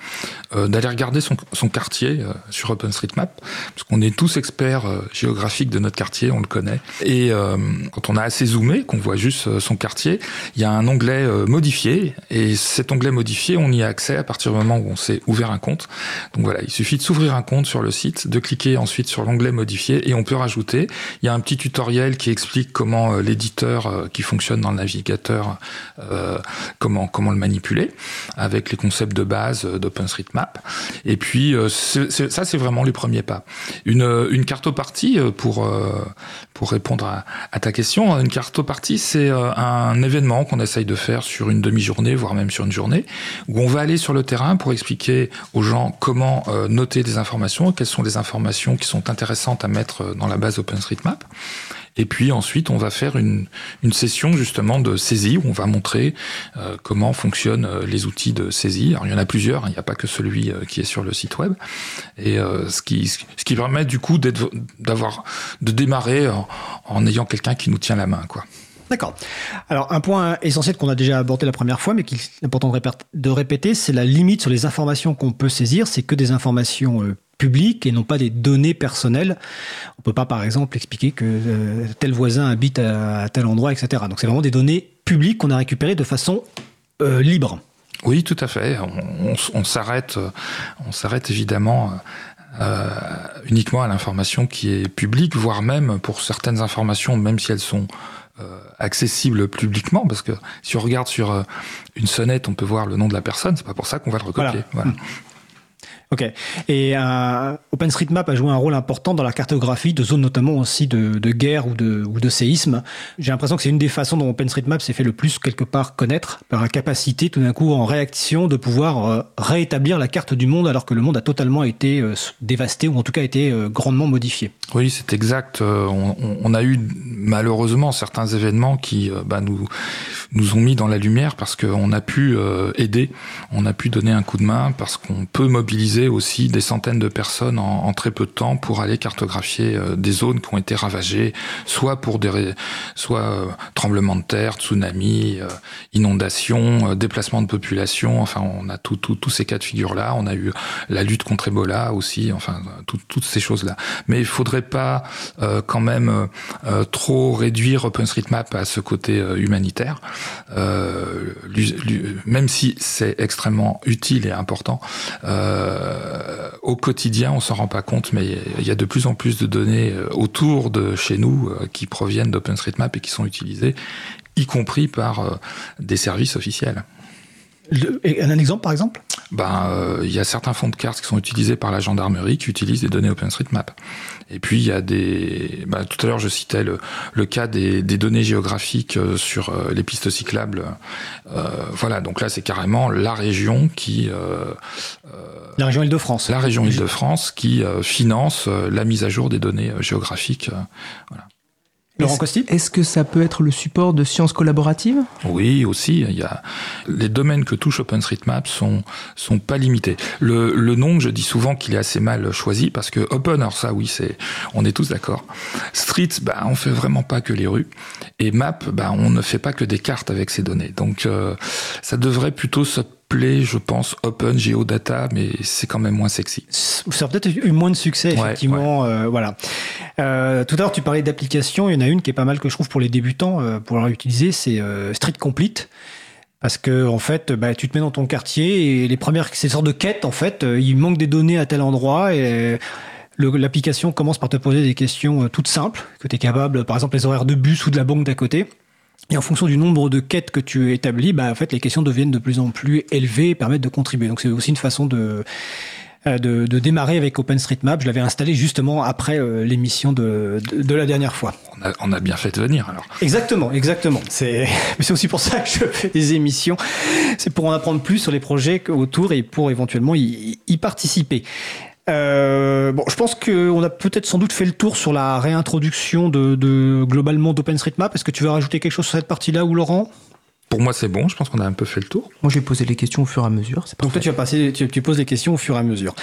euh, d'aller regarder son, son quartier euh, sur OpenStreetMap, parce qu'on est tous experts euh, géographiques de notre quartier, on le connaît. Et euh, quand on a assez zoomé, qu'on voit juste euh, son quartier, il y a un onglet modifié, et cet onglet modifié, on y a accès à partir du moment où on s'est ouvert un compte. Donc voilà, il suffit de s'ouvrir un compte sur le site, de cliquer ensuite sur l'onglet modifié, et on peut rajouter. Il y a un petit tutoriel qui explique comment l'éditeur qui fonctionne dans le navigateur euh, comment comment le manipuler avec les concepts de base d'OpenStreetMap. Et puis euh, ça c'est vraiment les premiers pas. Une une cartopartie euh, pour pour répondre à, à, ta question, une cartopartie c'est un événement qu'on essaye de faire sur une demi-journée voire même sur une journée où on va aller sur le terrain pour expliquer aux gens comment noter des informations, quelles sont les informations qui sont intéressantes à mettre dans la base OpenStreetMap. Et puis ensuite, on va faire une, une session justement de saisie où on va montrer euh, comment fonctionnent euh, les outils de saisie. Alors il y en a plusieurs, hein, il n'y a pas que celui euh, qui est sur le site web. Et ce, qui, ce qui permet du coup d'avoir de démarrer en, ayant quelqu'un qui nous tient la main, quoi. D'accord. Alors, un point essentiel qu'on a déjà abordé la première fois, mais qu'il est important de répéter, c'est la limite sur les informations qu'on peut saisir. C'est que des informations publiques et non pas des données personnelles. On peut pas, par exemple, expliquer que euh, tel voisin habite à, tel endroit, etc. Donc c'est vraiment des données publiques qu'on a récupérées de façon euh, libre. Oui, tout à fait. On, s'arrête, on s'arrête évidemment. Euh, uniquement à l'information qui est publique, voire même pour certaines informations, même si elles sont accessibles publiquement, parce que si on regarde sur une sonnette, on peut voir le nom de la personne, c'est pas pour ça qu'on va le recopier. Voilà. Voilà. Ok. Et euh, OpenStreetMap a joué un rôle important dans la cartographie de zones notamment aussi de, de guerre ou de, ou de séisme. J'ai l'impression que c'est une des façons dont OpenStreetMap s'est fait le plus quelque part connaître par la capacité tout d'un coup en réaction de pouvoir euh, réétablir la carte du monde alors que le monde a totalement été euh, dévasté ou en tout cas été euh, grandement modifié. Oui, c'est exact. On, a eu malheureusement certains événements qui bah, nous nous ont mis dans la lumière parce qu'on a pu aider, on a pu donner un coup de main parce qu'on peut mobiliser aussi des centaines de personnes en, très peu de temps pour aller cartographier euh, des zones qui ont été ravagées, soit pour des soit euh, tremblements de terre, tsunamis, euh, inondations, déplacements de population. Enfin, on a tous ces cas de figure là. On a eu la lutte contre Ebola aussi. Enfin, toutes ces choses là. Mais il faudrait pas quand même trop réduire OpenStreetMap à ce côté humanitaire, même si c'est extrêmement utile et important. Euh, au quotidien, on s'en rend pas compte, mais il y a de plus en plus de données autour de chez nous qui proviennent d'OpenStreetMap et qui sont utilisées, y compris par des services officiels. un exemple, par exemple? Ben, euh, il y a certains fonds de cartes qui sont utilisés par la gendarmerie qui utilisent des données OpenStreetMap. Et puis il y a des. Ben, tout à l'heure, je citais le, le cas des, des, données géographiques euh, sur euh, les pistes cyclables. Euh, voilà, donc là, c'est carrément la région qui. la région Île-de-France. La région Île-de-France qui finance la mise à jour des données géographiques. voilà. Est-ce que ça peut être le support de sciences collaboratives? Oui, aussi. Il y a les domaines que touche OpenStreetMap sont sont pas limités. Le, le nom, je dis souvent qu'il est assez mal choisi parce que Open, alors ça, oui, c'est on est tous d'accord. Street, bah, on fait vraiment pas que les rues, et Map, bah, on ne fait pas que des cartes avec ces données. Donc, euh, ça devrait plutôt se je pense, Open Geodata, mais c'est quand même moins sexy. Ça a peut-être eu moins de succès, effectivement. Euh, voilà. Euh, tout à l'heure, tu parlais d'applications. Il y en a une qui est pas mal que je trouve pour les débutants euh, pour leur utiliser, c'est Street Complete. Parce que en fait, bah, tu te mets dans ton quartier et les premières, c'est une sorte de quête en fait. Il manque des données à tel endroit et l'application commence par te poser des questions toutes simples que tu es capable, par exemple les horaires de bus ou de la banque d'à côté. Et en fonction du nombre de quêtes que tu établis, bah, en fait, les questions deviennent de plus en plus élevées et permettent de contribuer. Donc, c'est aussi une façon de, euh, de, de, démarrer avec OpenStreetMap. Je l'avais installé justement après euh, l'émission de, de, la dernière fois. On a, on a, bien fait de venir alors. Exactement, exactement. C'est aussi pour ça que je fais des émissions. C'est pour en apprendre plus sur les projets autour et pour éventuellement y, y participer. Euh, bon, je pense qu'on a peut-être sans doute fait le tour sur la réintroduction de, de globalement d'OpenStreetMap. Est-ce que tu veux rajouter quelque chose sur cette partie-là ou Laurent? Pour moi, c'est bon. Je pense qu'on a un peu fait le tour. Moi, je vais poser les questions au fur et à mesure. Donc toi, tu vas passer, tu, tu, poses les questions au fur et à mesure.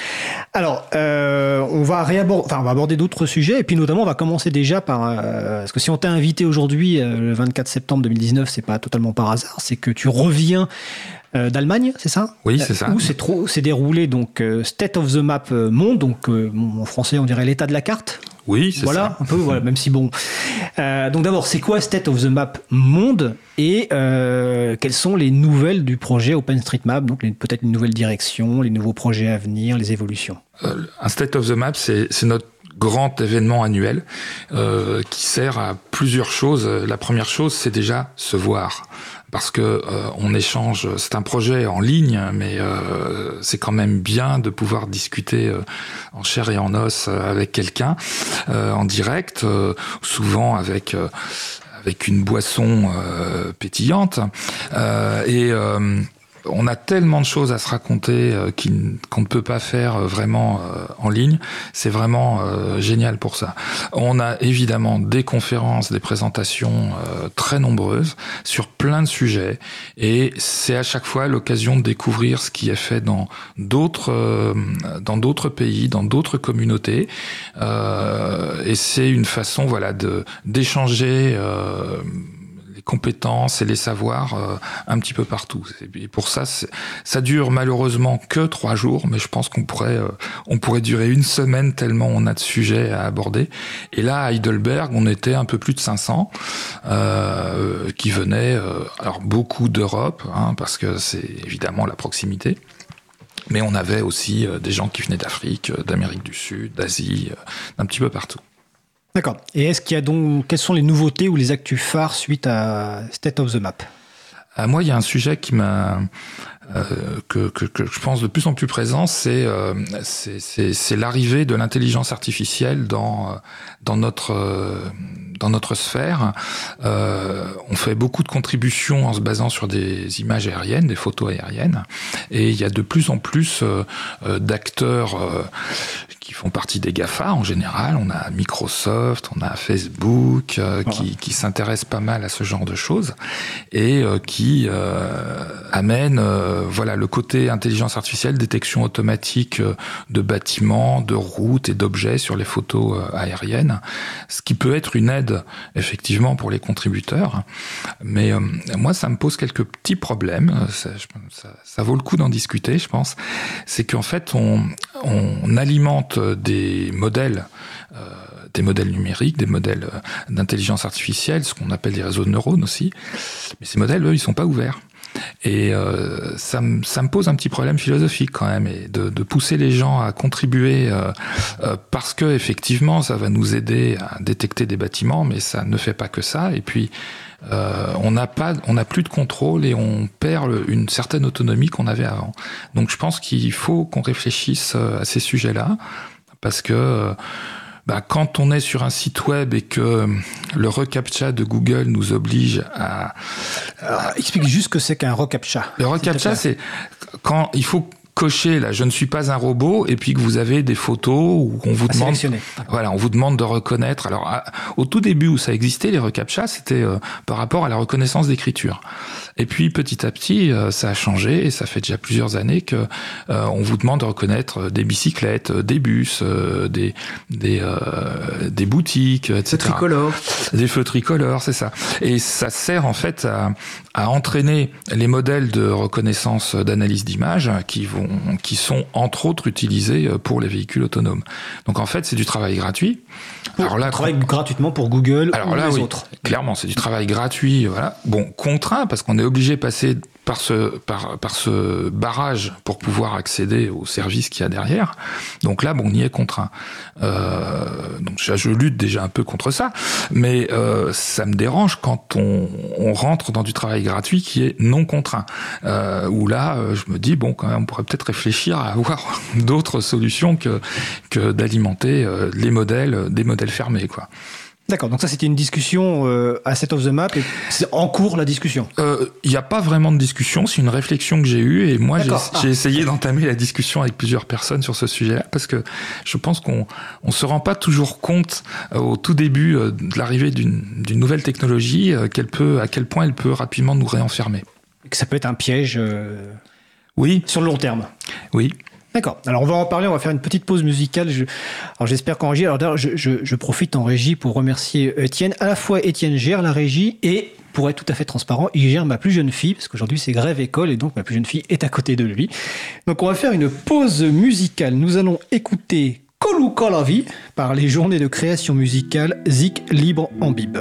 Alors, euh, on va réaborder, enfin, on va aborder d'autres sujets, et puis notamment, on va commencer déjà par, euh, parce que si on t'a invité aujourd'hui, euh, le 24 septembre 2019, c'est pas totalement par hasard, c'est que tu reviens euh, d'Allemagne, c'est ça? Oui, c'est ça. Où c'est déroulé donc euh, State of the Map Monde, donc en français on dirait l'état de la carte? Oui, c'est voilà, un peu, voilà, même si bon. Euh, donc d'abord, c'est quoi State of the Map Monde et euh, quelles sont les nouvelles du projet OpenStreetMap Donc peut-être une nouvelle direction, les nouveaux projets à venir, les évolutions. Euh, un State of the Map, c'est notre grand événement annuel euh, qui sert à plusieurs choses. La première chose, c'est déjà se voir parce que euh, on échange. C'est un projet en ligne, mais euh, c'est quand même bien de pouvoir discuter euh, en chair et en os avec quelqu'un en direct, souvent avec avec une boisson pétillante et on a tellement de choses à se raconter euh, qu'on ne peut pas faire euh, vraiment euh, en ligne. C'est vraiment génial pour ça. On a évidemment des conférences, des présentations très nombreuses sur plein de sujets et c'est à chaque fois l'occasion de découvrir ce qui est fait dans d'autres dans d'autres pays, dans d'autres communautés et c'est une façon voilà de d'échanger compétences et les savoirs euh, un petit peu partout. Et pour ça, ça dure malheureusement que trois jours, mais je pense qu'on pourrait, euh, on pourrait durer une semaine tellement on a de sujets à aborder. Et là, à Heidelberg, on était un peu plus de 500 euh, qui venaient, euh, alors beaucoup d'Europe, hein, parce que c'est évidemment la proximité. Mais on avait aussi des gens qui venaient d'Afrique, d'Amérique du Sud, d'Asie, d'un petit peu partout. D'accord. Et est-ce qu'il y a donc quelles sont les nouveautés ou les actus phares suite à State of the Map? À moi, il y a un sujet qui m'a euh, que, que, que, je pense de plus en plus présent, c'est euh, c'est l'arrivée de l'intelligence artificielle dans dans notre dans notre sphère. Euh, on fait beaucoup de contributions en se basant sur des images aériennes, des photos aériennes, et il y a de plus en plus euh, euh, d'acteurs qui font partie des GAFA en général. On a Microsoft, on a Facebook qui, qui s'intéressent pas mal à ce genre de choses et qui amènent voilà le côté intelligence artificielle, détection automatique de bâtiments, de routes et d'objets sur les photos aériennes, ce qui peut être une aide effectivement pour les contributeurs. Mais euh, moi, ça me pose quelques petits problèmes. Ça, vaut le coup d'en discuter, je pense. C'est qu'en fait, on, on, alimente des modèles. Euh, des modèles numériques, des modèles euh, d'intelligence artificielle, ce qu'on appelle des réseaux de neurones aussi. Mais ces modèles, eux, ils sont pas ouverts. Et euh, ça, me, ça me pose un petit problème philosophique quand même, et de, de pousser les gens à contribuer euh, euh, parce que effectivement, ça va nous aider à détecter des bâtiments, mais ça ne fait pas que ça. Et puis, euh, on n'a pas, on n'a plus de contrôle et on perd une certaine autonomie qu'on avait avant. Donc, je pense qu'il faut qu'on réfléchisse à ces sujets-là parce que bah, quand on est sur un site web et que le reCAPTCHA de Google nous oblige à... explique juste ce que c'est qu'un reCAPTCHA. Le reCAPTCHA, c'est quand il faut cocher là, je ne suis pas un robot, et puis que vous avez des photos où on vous demande, voilà, on vous demande de reconnaître. Alors, au tout début où ça existait, les reCAPTCHA, c'était euh, par rapport à la reconnaissance d'écriture. Et puis petit à petit, euh, ça a changé, et ça fait déjà plusieurs années que euh, on vous demande de reconnaître des bicyclettes, des bus, des des, des boutiques, etc. Feux tricolores. Des feux tricolores, c'est ça. Et ça sert en fait à, à entraîner les modèles de reconnaissance d'analyse d'image qui vont qui sont entre autres utilisés euh, pour les véhicules autonomes. Donc en fait, c'est du travail gratuit. alors là, travail gratuitement pour Google alors ou là, les oui, autres. Clairement, c'est du travail gratuit. Voilà. Bon, contraint parce qu'on est obligé de passer par ce, barrage pour pouvoir accéder aux services qu'il y a derrière. Donc là, bon, on y est contraint. Euh, donc je lutte déjà un peu contre ça, mais euh, ça me dérange quand on, rentre dans du travail gratuit qui est non contraint. Euh, où là, euh, je me dis bon, quand même, on pourrait peut-être réfléchir à avoir d'autres solutions que d'alimenter les modèles, des modèles fermés, quoi. D'accord, donc ça c'était une discussion euh, à Set of the Map et c'est en cours la discussion Il euh, n'y a pas vraiment de discussion, c'est une réflexion que j'ai eue et moi j'ai ah. essayé d'entamer la discussion avec plusieurs personnes sur ce sujet-là parce que je pense qu'on ne se rend pas toujours compte euh, au tout début euh, de l'arrivée d'une nouvelle technologie qu'elle peut, à quel point elle peut rapidement nous réenfermer. Et que ça peut être un piège oui. sur le long terme. Oui. D'accord. Alors on va en parler, on va faire une petite pause musicale. Alors j'espère qu'en régie, alors je, je, profite en régie pour remercier Étienne. À la fois Étienne gère la régie et pour être tout à fait transparent, il gère ma plus jeune fille, parce qu'aujourd'hui c'est grève école et donc ma plus jeune fille est à côté de lui. Donc on va faire une pause musicale. Nous allons écouter Kolou Kolavi par les journées de création musicale Zik Libre en Bib.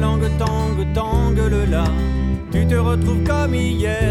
langue tangue, tangue le. Tu te retrouves comme hier.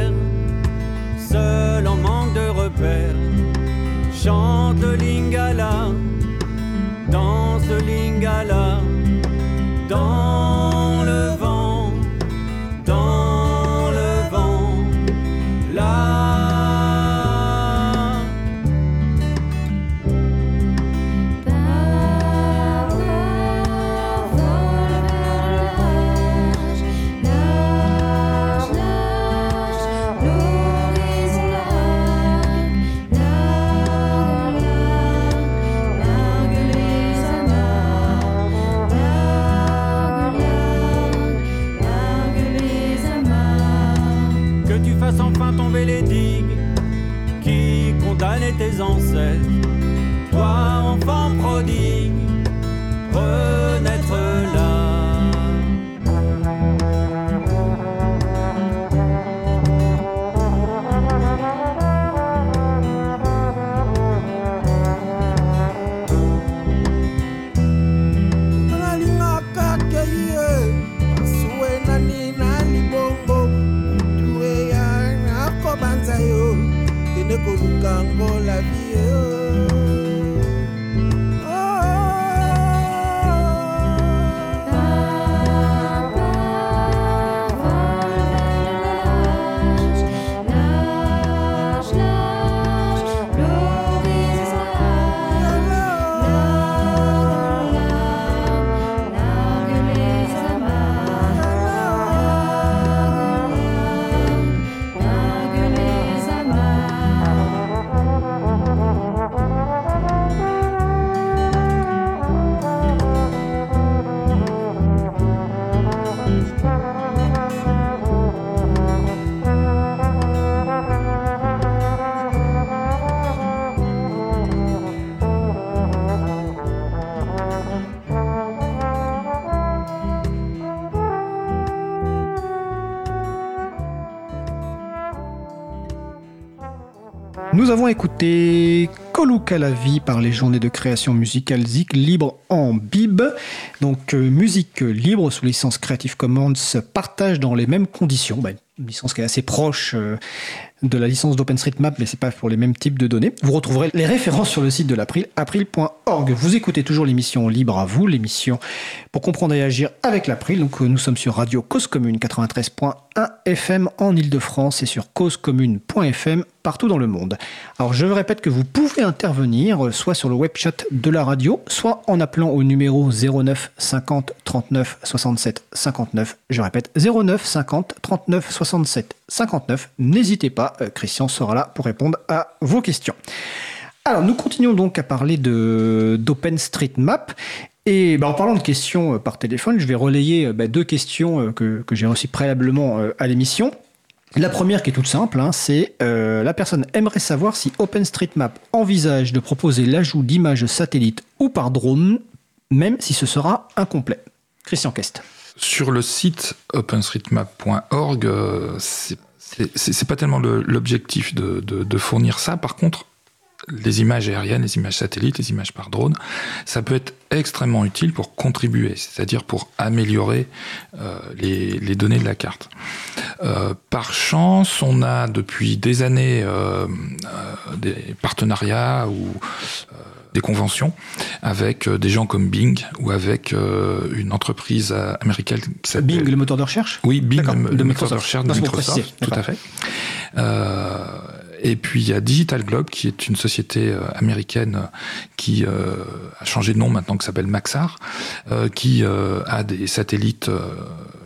Nous avons écouté Coluca la vie par les journées de création musicale Zik libre en bib. Donc euh, musique libre sous licence Creative Commons partage dans les mêmes conditions. Bah, licence qui est assez proche euh, de la licence d'OpenStreetMap, mais c'est pas pour les mêmes types de données. Vous retrouverez les références sur le site de l'April, april.org. Vous écoutez toujours l'émission Libre à vous, l'émission pour comprendre et agir avec l'April. Donc euh, nous sommes sur Radio Cause Commune 93.1 FM en Ile-de-France et sur causecommune.fm partout dans le monde. Alors je répète que vous pouvez intervenir euh, soit sur le web chat de la radio, soit en appelant au numéro 09 50 39 67 59. Je répète 09 50 39 67 59. N'hésitez pas, euh, Christian sera là pour répondre à vos questions. Alors nous continuons donc à parler d'OpenStreetMap et bah, en parlant de questions euh, par téléphone, je vais relayer bah, deux questions que, j'ai reçues préalablement à l'émission. La première qui est toute simple, hein, c'est euh, la personne aimerait savoir si OpenStreetMap envisage de proposer l'ajout d'images satellites ou par drone, même si ce sera incomplet. Christian Kest. Sur le site openstreetmap.org, euh, c'est pas tellement l'objectif de, fournir ça. Par contre, les images aériennes, les images satellites, les images par drone, ça peut être extrêmement utile pour contribuer, c'est-à-dire pour améliorer euh, les, données de la carte. Euh, par chance, on a depuis des années euh, des partenariats ou des conventions avec des gens comme Bing ou avec une entreprise américaine qui s'appelle... Bing, le moteur de recherche? Oui, Bing, le, moteur de recherche de Microsoft, tout à fait. Et puis il y a Digital Globe, qui est une société euh, américaine euh, qui euh, a changé de nom maintenant, qui s'appelle Maxar, qui a des satellites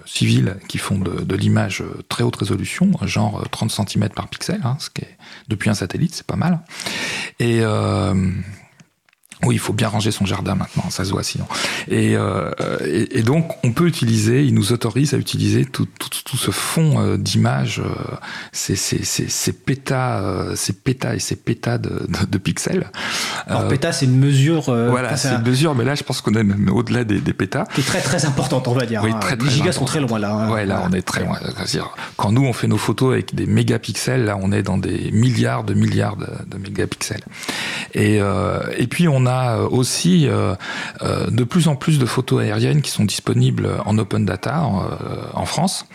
civils qui font de, l'image très haute résolution, genre 30 cm par pixel, hein, ce qui est depuis un satellite, c'est pas mal. Et oui, il faut bien ranger son jardin maintenant, ça se voit sinon. Et, euh, et, donc, on peut utiliser, il nous autorise à utiliser tout, tout, tout ce fond euh, d'images, euh, ces, ces, ces, ces, pétas, euh, ces pétas et ces pétas de, de, pixels. Alors, pétas, c'est une mesure. voilà, c'est une mesure, mais là, je pense qu'on est même au-delà des, des pétas. Qui est très très importante, on va dire. Oui, hein. très, Les gigas sont très loin là. Hein. Ouais, là, on est très loin. Quand nous, on fait nos photos avec des mégapixels, là, on est dans des milliards de milliards de, de mégapixels. Et, et puis, on a euh, aussi euh, euh, de plus en plus de photos aériennes qui sont disponibles en open data en, France.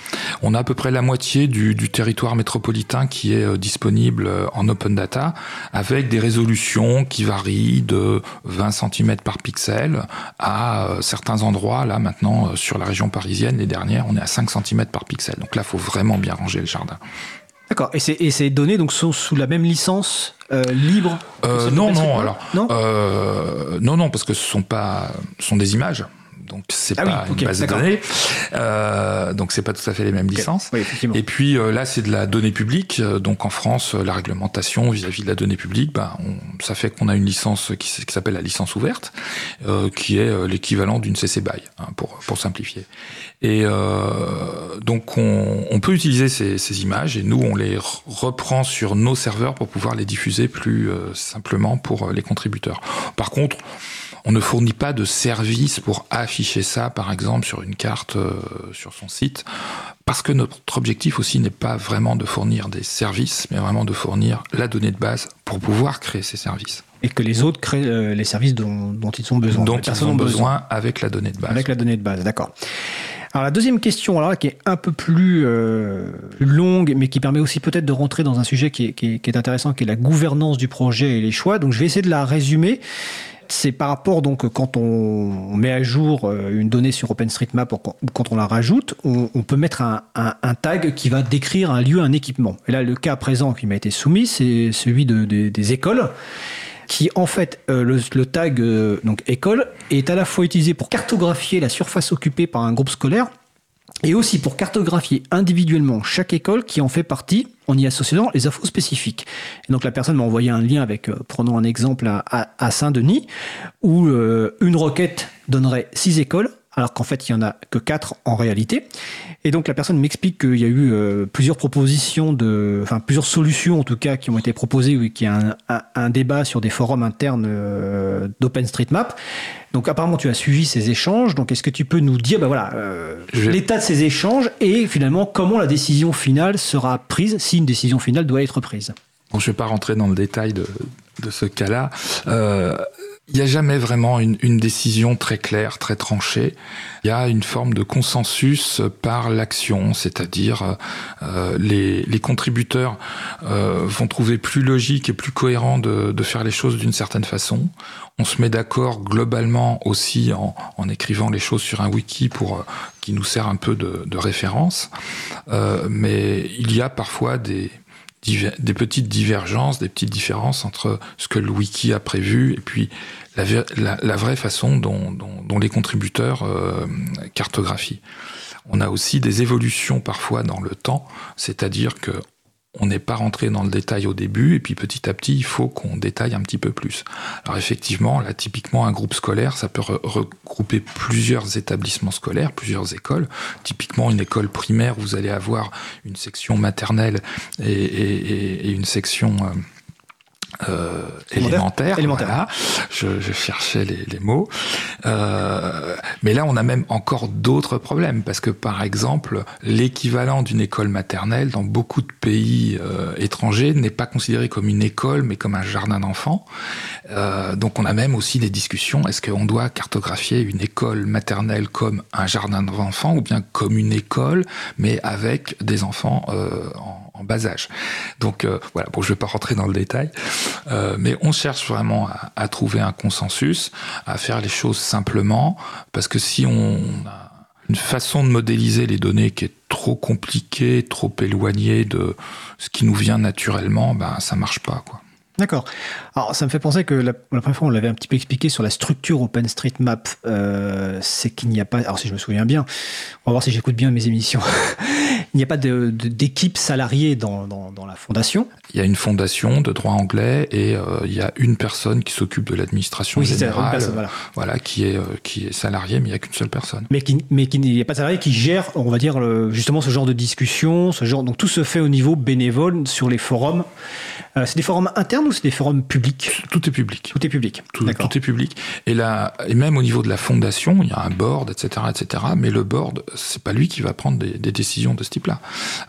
On a à peu près la moitié du, territoire métropolitain qui est disponible en open data avec des résolutions qui varient de 20 cm par pixel à certains endroits. Là maintenant sur la région parisienne, les dernières, on est à 5 cm par pixel. Donc là, faut vraiment bien ranger le jardin. D'accord. Et, et, ces données donc sont sous la même licence euh, libre? Euh, Non, non. Alors, non, euh, non, non, parce que ce sont pas, ce sont des images donc c'est ah pas une base de données. Euh, donc c'est pas tout à fait les mêmes licences. et puis euh, là c'est de la donnée publique. Euh, donc en France, la réglementation vis-à-vis de la donnée publique, bah, ça fait qu'on a une licence qui, s'appelle la licence ouverte, euh, qui est l'équivalent d'une CC BY hein, pour pour simplifier. Et donc on, on, peut utiliser ces, ces, images et nous on les reprend sur nos serveurs pour pouvoir les diffuser plus simplement pour les contributeurs. Par contre on ne fournit pas de service pour afficher ça, par exemple, sur une carte euh, sur son site, parce que notre objectif aussi n'est pas vraiment de fournir des services, mais vraiment de fournir la donnée de base pour pouvoir créer ces services. Et que les autres créent euh, les services dont, ils ont besoin. Dont ils ont besoin, avec la donnée de base. Avec la donnée de base, d'accord. Alors la deuxième question, alors qui est un peu plus euh, longue, mais qui permet aussi peut-être de rentrer dans un sujet qui est, qui est, intéressant, qui est la gouvernance du projet et les choix. Donc je vais essayer de la résumer c'est par rapport donc quand on met à jour euh, une donnée sur OpenStreetMap ou quand on la rajoute, on, peut mettre un, tag qui va décrire un lieu, un équipement. Et là, le cas présent qui m'a été soumis, c'est celui des écoles qui en fait euh, le, tag euh, école est à la fois utilisé pour cartographier la surface occupée par un groupe scolaire et aussi pour cartographier individuellement chaque école qui en fait partie en y associant les infos spécifiques. Et donc la personne m'a envoyé un lien avec, euh, prenons un exemple à, Saint-Denis, où euh, une requête donnerait six écoles, alors qu'en fait il y en a que quatre en réalité. Et donc la personne m'explique qu'il y a eu euh, plusieurs propositions de, enfin plusieurs solutions en tout cas qui ont été proposées, oui, qu'il y a un, débat sur des forums internes euh, d'OpenStreetMap. Donc apparemment tu as suivi ces échanges. Donc est-ce que tu peux nous dire, ben voilà, euh, l'état de ces échanges et finalement comment la décision finale sera prise si une décision finale doit être prise? Bon, je ne vais pas rentrer dans le détail de, de ce cas-là. Euh, il n'y a jamais vraiment une, décision très claire, très tranchée. Il y a une forme de consensus par l'action, c'est-à-dire euh, les, contributeurs euh, vont trouver plus logique et plus cohérent de, de faire les choses d'une certaine façon. On se met d'accord globalement aussi en, écrivant les choses sur un wiki pour qui nous sert un peu de, de référence. Euh, mais il y a parfois des des petites divergences, des petites différences entre ce que le wiki a prévu et puis la, la, vraie façon dont, dont, dont les contributeurs euh, cartographient. On a aussi des évolutions parfois dans le temps, c'est-à-dire que on n'est pas rentré dans le détail au début, et puis petit à petit, il faut qu'on détaille un petit peu plus. Alors effectivement, là, typiquement, un groupe scolaire, ça peut re regrouper plusieurs établissements scolaires, plusieurs écoles. Typiquement, une école primaire, vous allez avoir une section maternelle et une section... Euh, euh, élémentaire. élémentaire. Voilà. Je, je, cherchais les, les mots. Euh, mais là, on a même encore d'autres problèmes parce que, par exemple, l'équivalent d'une école maternelle dans beaucoup de pays euh, étrangers n'est pas considéré comme une école, mais comme un jardin d'enfants. Euh, donc, on a même aussi des discussions. Est-ce qu'on doit cartographier une école maternelle comme un jardin d'enfants ou bien comme une école, mais avec des enfants euh, en, en, bas âge Donc, euh, voilà. Bon, je vais pas rentrer dans le détail. Euh, mais on cherche vraiment à, à, trouver un consensus, à faire les choses simplement, parce que si on a une façon de modéliser les données qui est trop compliquée, trop éloignée de ce qui nous vient naturellement, ben ça marche pas quoi. D'accord. Alors, ça me fait penser que la, la première fois, on l'avait un petit peu expliqué sur la structure OpenStreetMap. Euh, c'est qu'il n'y a pas. Alors, si je me souviens bien, on va voir si j'écoute bien mes émissions. il n'y a pas d'équipe de, de, salariée dans, dans, dans, la fondation. Il y a une fondation de droit anglais et euh, il y a une personne qui s'occupe de l'administration oui, générale. Personne, voilà. voilà. qui est, euh, qui est salariée, mais il n'y a qu'une seule personne. Mais qui, mais qui n'y a pas de salarié qui gère, on va dire, le, justement ce genre de discussion, ce genre. Donc, tout se fait au niveau bénévole sur les forums. C'est des forums internes ou c'est des forums publics? Tout est public. Tout est public. Tout, tout, est public. Et là, et même au niveau de la fondation, il y a un board, etc., etc. Mais le board, c'est pas lui qui va prendre des, des décisions de ce type-là.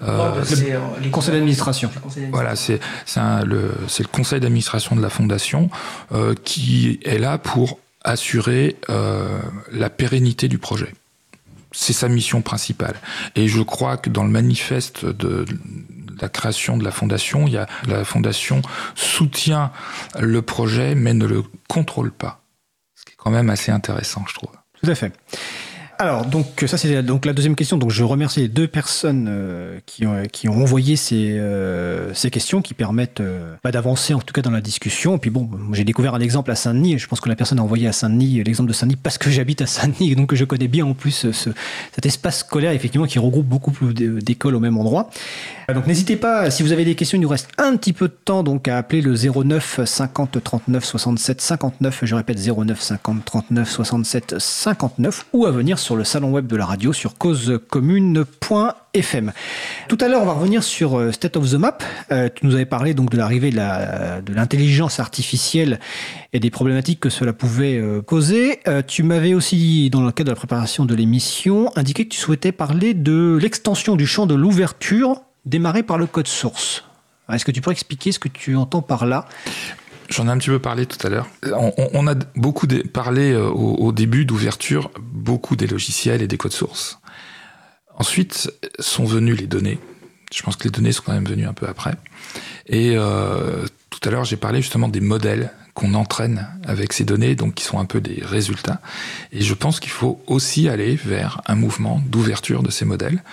Euh, le, le conseil d'administration. Voilà, c'est c'est le c'est le conseil d'administration de la fondation euh, qui est là pour assurer euh, la pérennité du projet. C'est sa mission principale. Et je crois que dans le manifeste de, la création de la fondation, il y a la fondation soutient le projet mais ne le contrôle pas. Ce qui est quand même assez intéressant, je trouve. Tout à fait. Alors, donc ça c'est donc la deuxième question. Donc je remercie les deux personnes euh, qui, ont, qui ont envoyé ces, euh, ces questions qui permettent euh, bah, d'avancer en tout cas dans la discussion. Et puis bon, j'ai découvert un exemple à Saint-Denis. Et je pense que la personne a envoyé à Saint-Denis l'exemple de Saint-Denis parce que j'habite à Saint-Denis, donc je connais bien en plus ce, cet espace scolaire effectivement qui regroupe beaucoup d'écoles au même endroit. Donc n'hésitez pas, si vous avez des questions, il nous reste un petit peu de temps donc à appeler le 09 50 39 67 59. Je répète 09 50 39 67 59 ou à venir sur sur le salon web de la radio sur causecommune.fm. Tout à l'heure, on va revenir sur State of the Map. Euh, tu nous avais parlé donc de l'arrivée de l'intelligence artificielle et des problématiques que cela pouvait euh, causer. Euh, tu m'avais aussi, dans le cadre de la préparation de l'émission, indiqué que tu souhaitais parler de l'extension du champ de l'ouverture démarré par le code source. Est-ce que tu pourrais expliquer ce que tu entends par là? J'en ai un petit peu parlé tout à l'heure. On, a beaucoup parlé euh, au, au début d'ouverture, beaucoup des logiciels et des codes sources. Ensuite sont venues les données. Je pense que les données sont quand même venues un peu après. Et euh, tout à l'heure, j'ai parlé justement des modèles qu'on entraîne avec ces données, donc qui sont un peu des résultats. Et je pense qu'il faut aussi aller vers un mouvement d'ouverture de ces modèles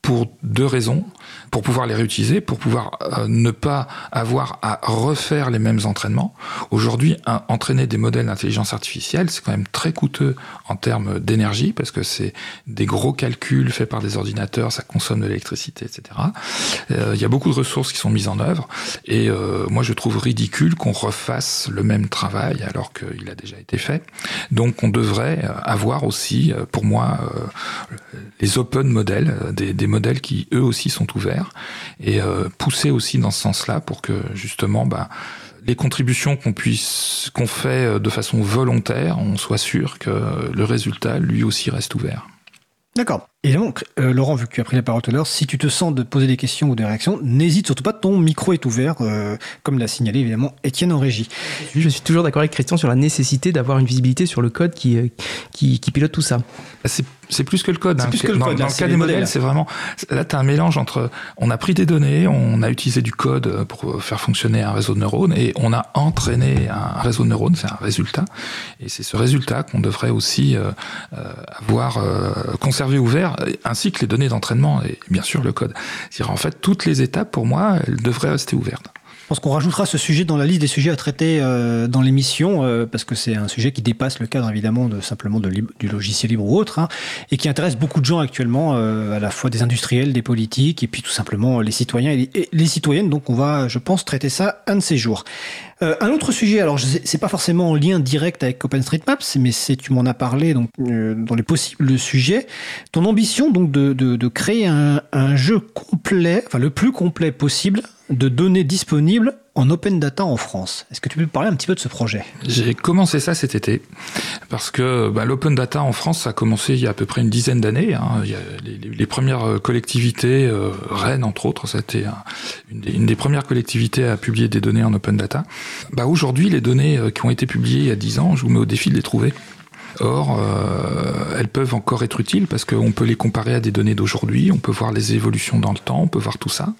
pour deux raisons pour pouvoir les réutiliser, pour pouvoir euh, ne pas avoir à refaire les mêmes entraînements. Aujourd'hui, entraîner des modèles d'intelligence artificielle, c'est quand même très coûteux en termes d'énergie, parce que c'est des gros calculs faits par des ordinateurs, ça consomme de l'électricité, etc. Euh, il y a beaucoup de ressources qui sont mises en œuvre, et euh, moi je trouve ridicule qu'on refasse le même travail alors qu'il a déjà été fait. Donc on devrait avoir aussi, pour moi, les open modèles, des, des modèles qui eux aussi sont ouverts et euh, pousser aussi dans ce sens-là pour que justement bah, les contributions qu'on puisse qu'on fait euh, de façon volontaire, on soit sûr que le résultat lui aussi reste ouvert. D'accord. Et donc, euh, Laurent, vu que tu as pris la parole tout à l'heure, si tu te sens de poser des questions ou des réactions, n'hésite surtout pas, ton micro est ouvert, euh, comme l'a signalé évidemment Étienne en régie. Je suis toujours d'accord avec Christian sur la nécessité d'avoir une visibilité sur le code qui, euh, qui, qui pilote tout ça. C'est c'est plus que le code. Hein. Plus que le dans, code, dans le cas des modèles, c'est vraiment. Là, tu as un mélange entre. On a pris des données, on a utilisé du code pour faire fonctionner un réseau de neurones et on a entraîné un réseau de neurones, c'est un résultat. Et c'est ce résultat qu'on devrait aussi euh, avoir euh, conservé ouvert, ainsi que les données d'entraînement et bien sûr le code. C'est-à-dire, en fait, toutes les étapes, pour moi, elles devraient rester ouvertes. Je pense qu'on rajoutera ce sujet dans la liste des sujets à traiter euh, dans l'émission, euh, parce que c'est un sujet qui dépasse le cadre évidemment de simplement du logiciel libre ou autre, hein, et qui intéresse beaucoup de gens actuellement, euh, à la fois des industriels, des politiques, et puis tout simplement les citoyens et les, citoyennes. Donc on va, je pense, traiter ça un de ces jours. Un autre sujet, alors c'est pas forcément en lien direct avec OpenStreetMaps, mais c'est tu m'en as parlé donc dans les possibles sujets. Ton ambition donc de, de, de créer un, un jeu complet, enfin le plus complet possible de données disponibles en open data en France. Est-ce que tu peux parler un petit peu de ce projet? J'ai commencé ça cet été parce que bah, l'open data en France ça a commencé il y a à peu près une dizaine d'années. Hein. Les, les, premières euh, collectivités, euh, Rennes entre autres, c'était une, des premières collectivités à publier des données en open data. Bah, Aujourd'hui, les données euh, qui ont été publiées il y a 10 ans, je vous mets au défi de les trouver. Or, elles peuvent encore être utiles parce qu'on peut les comparer à des données d'aujourd'hui, on peut voir les évolutions dans le temps, on peut voir tout ça.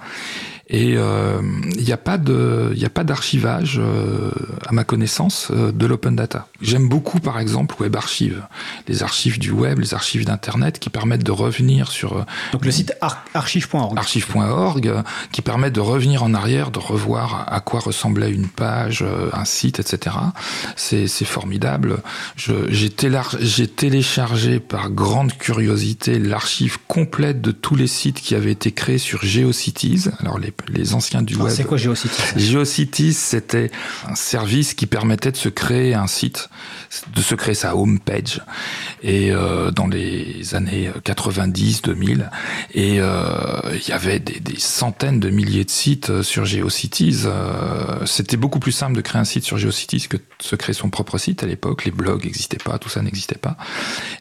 Et il euh, n'y a pas de, il a pas d'archivage euh, à ma connaissance euh, de l'open data. J'aime beaucoup, par exemple, Web Archive, les archives du web, les archives d'internet qui permettent de revenir sur. Donc le site ar archive.org. Archive.org, qui permet de revenir en arrière, de revoir à quoi ressemblait une page, un site, etc. C'est formidable. J'ai téléchargé par grande curiosité l'archive complète de tous les sites qui avaient été créés sur GeoCities. Alors les les anciens du ah, web. C'est quoi GeoCities? GeoCities, c'était un service qui permettait de se créer un site, de se créer sa home page, et euh, dans les années 90-2000, et euh, il y avait des, des, centaines de milliers de sites euh, sur GeoCities. Euh, c'était beaucoup plus simple de créer un site sur GeoCities que de se créer son propre site à l'époque. Les blogs n'existaient pas, tout ça n'existait pas,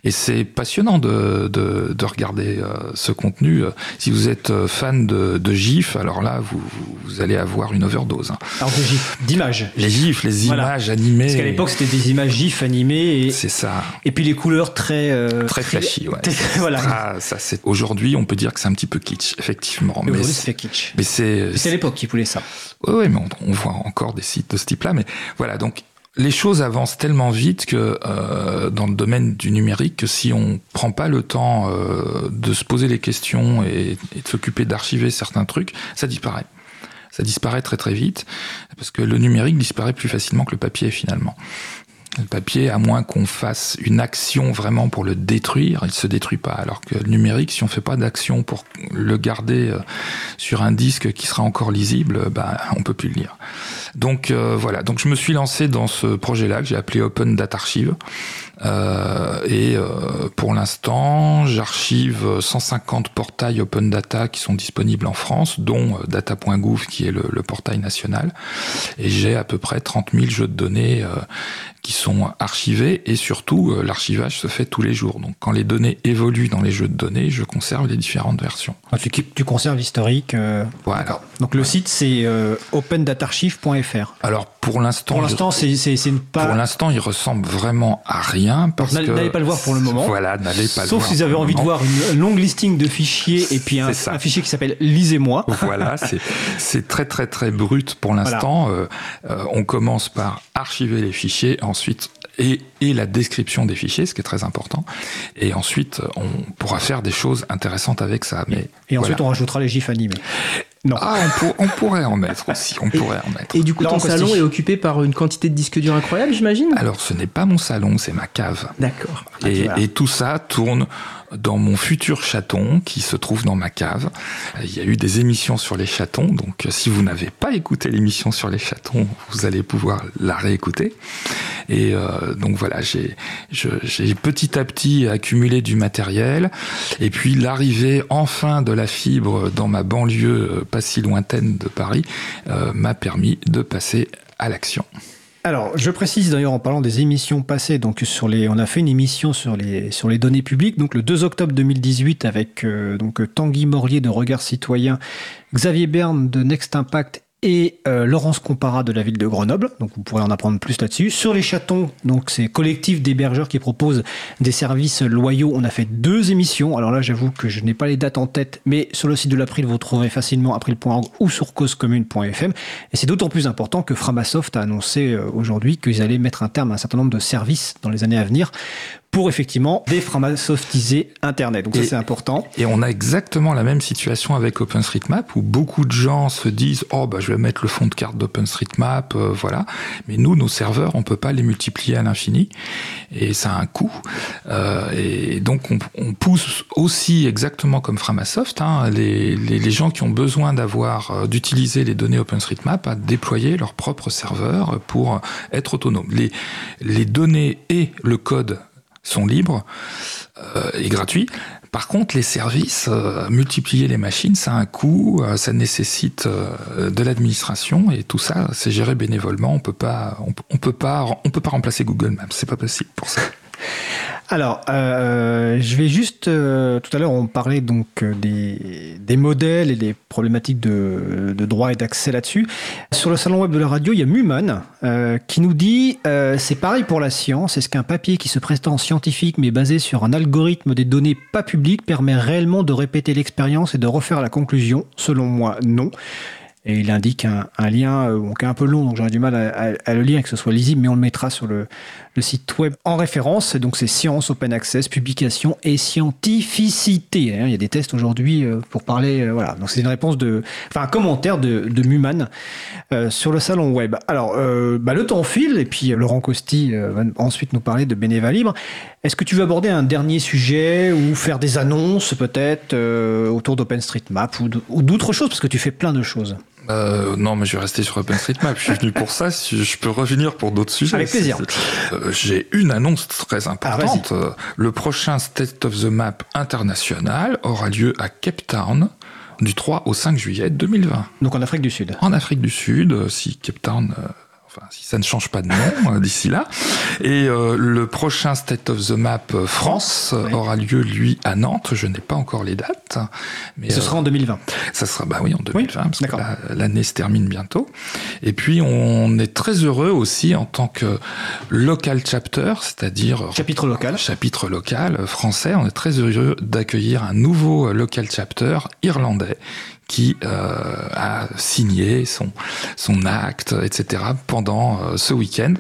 et c'est passionnant de, de, de regarder euh, ce contenu. Si vous êtes fan de, de GIF, alors là vous, vous, allez avoir une overdose. Hein. Alors des gifs, d'images. Les gifs, les images animées. Parce qu'à l'époque, c'était des images gifs animées. C'est ça. Et puis les couleurs très... Euh, très flashy, ouais. voilà. Ah, ça, c'est... Aujourd'hui, on peut dire que c'est un petit peu kitsch, effectivement. Mais, mais c'est kitsch. Mais c'est... C'est l'époque qui voulait ça. Oui, ouais, mais on, on, voit encore des sites de ce type-là. Mais voilà, donc les choses avancent tellement vite que euh, dans le domaine du numérique que si on prend pas le temps euh, de se poser les questions et, et de s'occuper d'archiver certains trucs, ça disparaît. Ça disparaît très très vite parce que le numérique disparaît plus facilement que le papier finalement. Le papier, à moins qu'on fasse une action vraiment pour le détruire, il se détruit pas. Alors que le numérique, si on fait pas d'action pour le garder euh, sur un disque qui sera encore lisible, bah, on peut plus le lire. Donc euh, voilà. Donc je me suis lancé dans ce projet-là que j'ai appelé Open Data Archive. Euh, et euh, pour l'instant, j'archive 150 portails open data qui sont disponibles en France, dont data.gouv qui est le, le, portail national. Et j'ai à peu près 30 000 jeux de données qui sont archivés et surtout l'archivage se fait tous les jours. Donc quand les données évoluent dans les jeux de données, je conserve les différentes versions. Ah, tu, tu, conserves l'historique. Voilà. Donc le site c'est euh, Alors pour l'instant, pour l'instant c'est pas. Pour l'instant, il ressemble vraiment à rien parce que n'allez pas le voir pour le moment. Voilà, n'allez pas. Sauf si vous avez envie de voir une longue listing de fichiers et puis un, un fichier qui s'appelle lisez-moi. Voilà, c'est très très très brut pour l'instant. Voilà. Euh, on commence par archiver les fichiers, ensuite et, et, la description des fichiers, ce qui est très important. Et ensuite, on pourra faire des choses intéressantes avec ça. Mais et ensuite, voilà. on rajoutera les gifs animés. Non. Ah, on, pour, on, pourrait en mettre aussi. On et, pourrait en mettre. Et du coup, ton salon est occupé par une quantité de disques durs incroyable, j'imagine? Alors, ce n'est pas mon salon, c'est ma cave. D'accord. Et, voilà. et, tout ça tourne dans mon futur chaton qui se trouve dans ma cave. Il y a eu des émissions sur les chatons, donc si vous n'avez pas écouté l'émission sur les chatons, vous allez pouvoir la réécouter. Et euh, donc voilà, j'ai petit à petit accumulé du matériel. Et puis l'arrivée enfin de la fibre dans ma banlieue pas si lointaine de Paris euh, m'a permis de passer à l'action. Alors, je précise d'ailleurs en parlant des émissions passées, donc sur les, on a fait une émission sur les, sur les données publiques, donc le 2 octobre 2018 avec euh, donc Tanguy Morier de Regard Citoyen, Xavier Berne de Next Impact et euh, Laurence Compara de la ville de Grenoble. Donc vous pourrez en apprendre plus là-dessus. Sur les chatons, donc c'est collectif d'hébergeurs qui proposent des services loyaux. On a fait deux émissions. Alors là, j'avoue que je n'ai pas les dates en tête, mais sur le site de l'April, vous trouverez facilement april.org ou sur causecommune.fm. Et c'est d'autant plus important que Framasoft a annoncé euh, aujourd'hui qu'ils allaient mettre un terme à un certain nombre de services dans les années à venir pour effectivement déframasoftiser Internet. Donc ça c'est important. Et on a exactement la même situation avec OpenStreetMap où beaucoup de gens se disent oh bah je vais mettre le fond de carte d'OpenStreetMap, euh, voilà. Mais nous nos serveurs on peut pas les multiplier à l'infini et ça a un coût. Euh, et donc on, on, pousse aussi exactement comme Framasoft hein, les, les, les, gens qui ont besoin d'avoir euh, d'utiliser les données OpenStreetMap à déployer leurs propres serveurs pour être autonomes. Les, les données et le code sont libres euh, et gratuits. Par contre, les services, euh, multiplier les machines, ça a un coût, euh, ça nécessite de l'administration et tout ça, c'est géré bénévolement. On peut pas, peut pas, on peut pas remplacer Google Maps. C'est pas possible pour ça. Alors, euh, je vais juste. Euh, tout à l'heure, on parlait donc euh, des, modèles et des problématiques de, droit et d'accès là-dessus. Sur le salon web de la radio, il y a Muman qui nous dit c'est pareil pour la science. Est-ce qu'un papier qui se prétend scientifique mais basé sur un algorithme des données pas publiques permet réellement de répéter l'expérience et de refaire la conclusion? Selon moi, non et il indique un, un lien euh, qui est un peu long, donc j'aurais du mal à, à, le lire et que ce soit lisible, mais on le mettra sur le, le site web en référence. Donc c'est Science Open Access, publication et scientificité. Hein. Il y a des tests aujourd'hui euh, pour parler. Euh, voilà, donc c'est une réponse de, enfin un commentaire de, de Muman euh, sur le salon web. Alors bah, le temps file et puis Laurent Costi va ensuite nous parler de Bénéva Libre. Est-ce que tu veux aborder un dernier sujet ou faire des annonces peut-être autour d'OpenStreetMap ou d'autres choses parce que tu fais plein de choses? Euh, non, mais je vais rester sur OpenStreetMap. Je suis venu pour ça. Si je peux revenir pour d'autres sujets. Avec plaisir. Euh, J'ai une annonce très importante. Ah, le prochain State of the Map international aura lieu à Cape Town du 3 au 5 juillet 2020. Donc en Afrique du Sud. En Afrique du Sud, si Cape Town Enfin, si ça ne change pas de nom d'ici là. Et euh, le prochain State of the Map France oui. aura lieu, lui, à Nantes. Je n'ai pas encore les dates. Mais ce euh, sera en 2020. Ça sera, bah oui, en 2020, oui, parce que l'année se termine bientôt. Et puis, on est très heureux aussi en tant que local chapter, c'est-à-dire... Chapitre local. Chapitre local français. On est très heureux d'accueillir un nouveau local chapter irlandais qui euh, a signé son, acte, etc. pendant euh, ce week-end.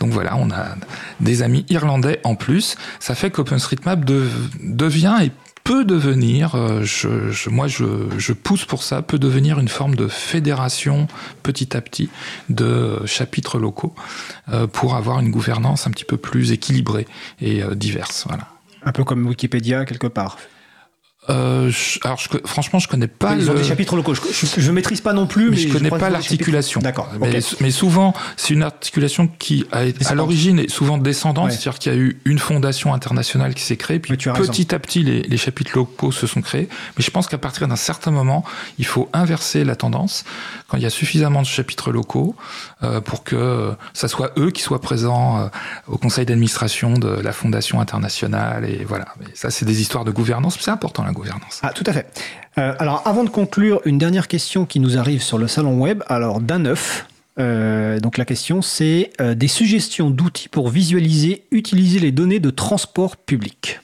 Donc voilà, on a des amis irlandais en plus. Ça fait qu'OpenStreetMap de, devient et peut devenir, euh, moi je, pousse pour ça, peut devenir une forme de fédération petit à petit de chapitres locaux pour avoir une gouvernance un petit peu plus équilibrée et diverse. Voilà. Un peu comme Wikipédia quelque part. Euh, je, alors, je, franchement, je connais pas. Ils le... ont des chapitres locaux. Je, je, je maîtrise pas non plus, mais, mais je connais pas l'articulation. D'accord. Mais, okay. mais, souvent, c'est une articulation qui, a, à l'origine, est souvent descendante, ouais. c'est-à-dire qu'il y a eu une fondation internationale qui s'est créée, puis petit raison. à petit, les, les, chapitres locaux se sont créés. Mais je pense qu'à partir d'un certain moment, il faut inverser la tendance. Quand il y a suffisamment de chapitres locaux euh, pour que euh, ça soit eux qui soient présents euh, au conseil d'administration de la fondation internationale, et voilà. Mais ça, c'est des histoires de gouvernance. C'est important la gouvernance. Ah, tout à fait. Euh, alors, avant de conclure, une dernière question qui nous arrive sur le salon web. Alors, d'un neuf. Euh, donc la question c'est euh, des suggestions d'outils pour visualiser, utiliser les données de transport public.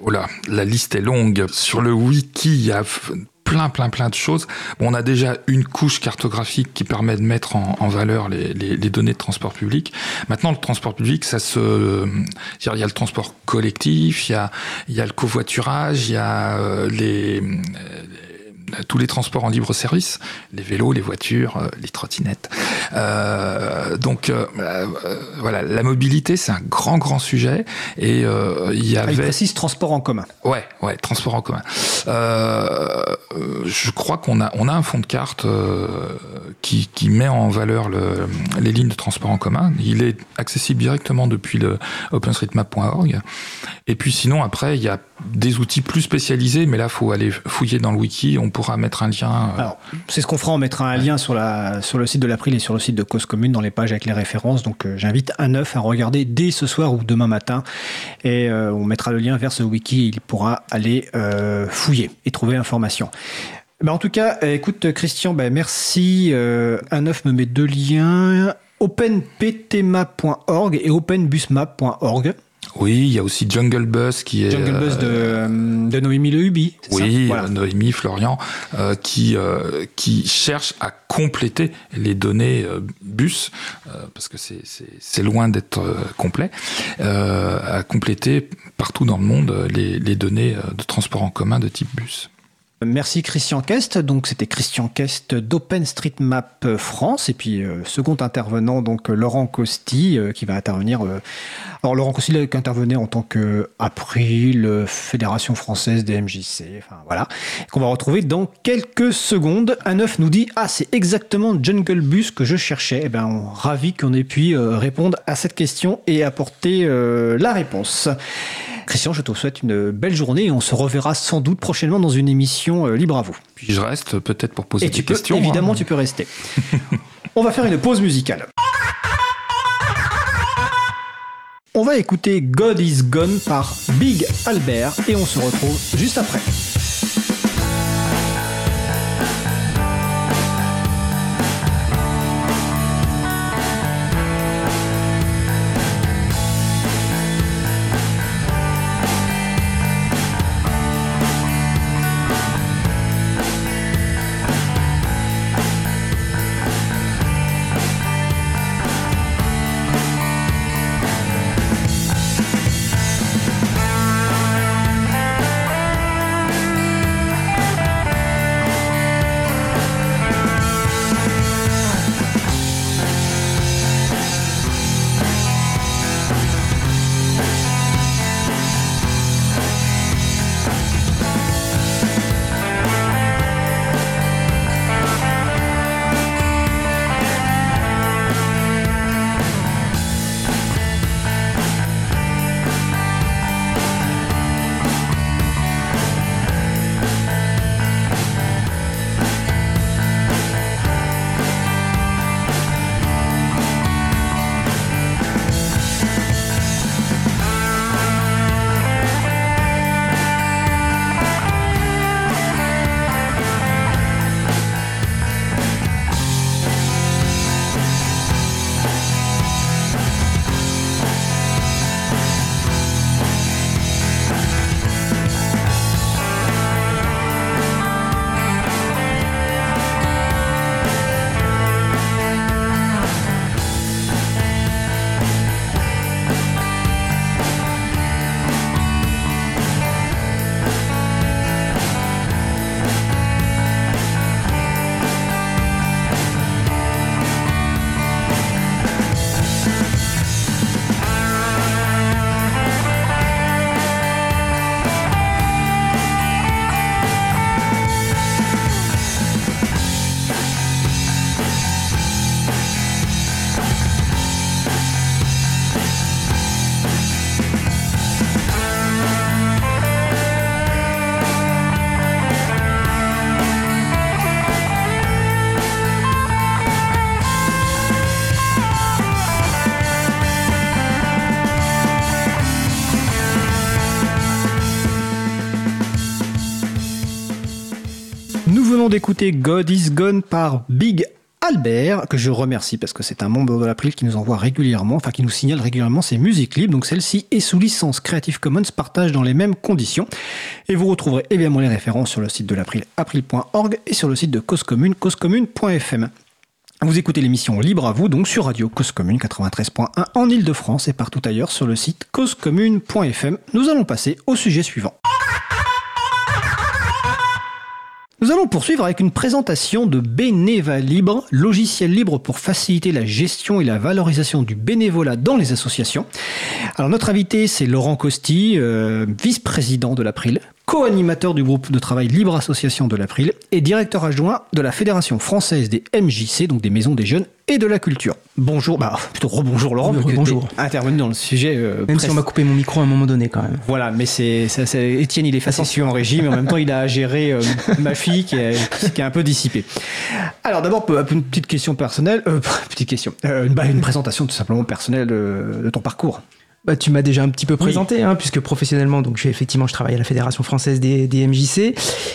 Oh là, la liste est longue. Sur le wiki, il y a plein, plein, plein de choses. Bon, on a déjà une couche cartographique qui permet de mettre en, valeur les, données de transport public. Maintenant, le transport public, ça se, il y a le transport collectif, il y a, il y a le covoiturage, il y a euh, les, les tous les transports en libre service, les vélos, les voitures, euh, les trottinettes. Euh, donc euh, voilà, la mobilité c'est un grand grand sujet et euh, il y avait. Ah, il précise transport en commun. Ouais, ouais, transport en commun. Euh, je crois qu'on a on a un fond de carte qui, qui met en valeur le, les lignes de transport en commun. Il est accessible directement depuis le OpenStreetMap.org Et puis sinon, après, il y a des outils plus spécialisés, mais là, il faut aller fouiller dans le wiki. On pourra mettre un lien. Euh, c'est ce qu'on fera. On mettra un lien sur, le site de l'April et sur le site de Cause Commune dans les pages avec les références. Donc, euh, j'invite un neuf à regarder dès ce soir ou demain matin. Et euh, on mettra le lien vers ce wiki. Il pourra aller fouiller et trouver l'information. Ben, en tout cas, écoute, Christian, ben, merci. un neuf me met deux liens openptmap.org et openbusmap.org. Oui, il y a aussi Jungle Bus qui est Jungle Bus de, euh, de Noémie Le Hubi. Oui, voilà. Noémie Florian euh, qui euh, qui cherche à compléter les données euh, bus parce que c'est c'est loin d'être complet à compléter partout dans le monde les, les données de transport en commun de type bus. Merci Christian Kest. Donc c'était Christian Kest d'OpenStreetMap France et puis euh, second intervenant donc Laurent Costi euh, qui va intervenir. Euh, alors Laurent Costi qui intervenait en tant que April Fédération française des MJC. Enfin voilà qu'on va retrouver dans quelques secondes. Un neuf nous dit ah c'est exactement Jungle Bus que je cherchais. Eh ben on ravi qu'on ait pu répondre à cette question et apporter la réponse. Christian, je te souhaite une belle journée et on se reverra sans doute prochainement dans une émission euh, libre à vous. Puis je reste peut-être pour poser et des tu questions. évidemment, hein. tu peux rester. on va faire une pause musicale. On va écouter God is Gone par Big Albert et on se retrouve juste après. D'écouter God is Gone par Big Albert, que je remercie parce que c'est un membre de l'April qui nous envoie régulièrement, enfin qui nous signale régulièrement ses musiques libres. Donc celle-ci est sous licence Creative Commons, partage dans les mêmes conditions. Et vous retrouverez évidemment les références sur le site de l'April, april.org et sur le site de Cause Commune, causecommune.fm. Vous écoutez l'émission Libre à vous, donc sur Radio Cause Commune 93.1 en Ile-de-France et partout ailleurs sur le site causecommune.fm. Nous allons passer au sujet suivant. Nous allons poursuivre avec une présentation de Beneva Libre, logiciel libre pour faciliter la gestion et la valorisation du bénévolat dans les associations. Alors notre invité c'est Laurent Costi, euh, vice-président de l'April, co-animateur du groupe de travail Libre Association de l'April et directeur adjoint de la Fédération française des MJC, donc des maisons des jeunes et de la culture. Bonjour, bah plutôt rebonjour Laurent, bonjour. intervenu dans le sujet. Euh, même si on m'a coupé mon micro à un moment donné quand même. Voilà, mais c'est Étienne, il est facile en régime, mais en même temps il a géré euh, ma fille qui est, qui est, un peu dissipée. Alors d'abord une petite question personnelle, euh, petite question, une, bah, une, présentation tout simplement personnelle de ton parcours. Bah, tu m'as déjà un petit peu présenté, hein, puisque professionnellement, donc effectivement, je travaille à la Fédération française des, MJC.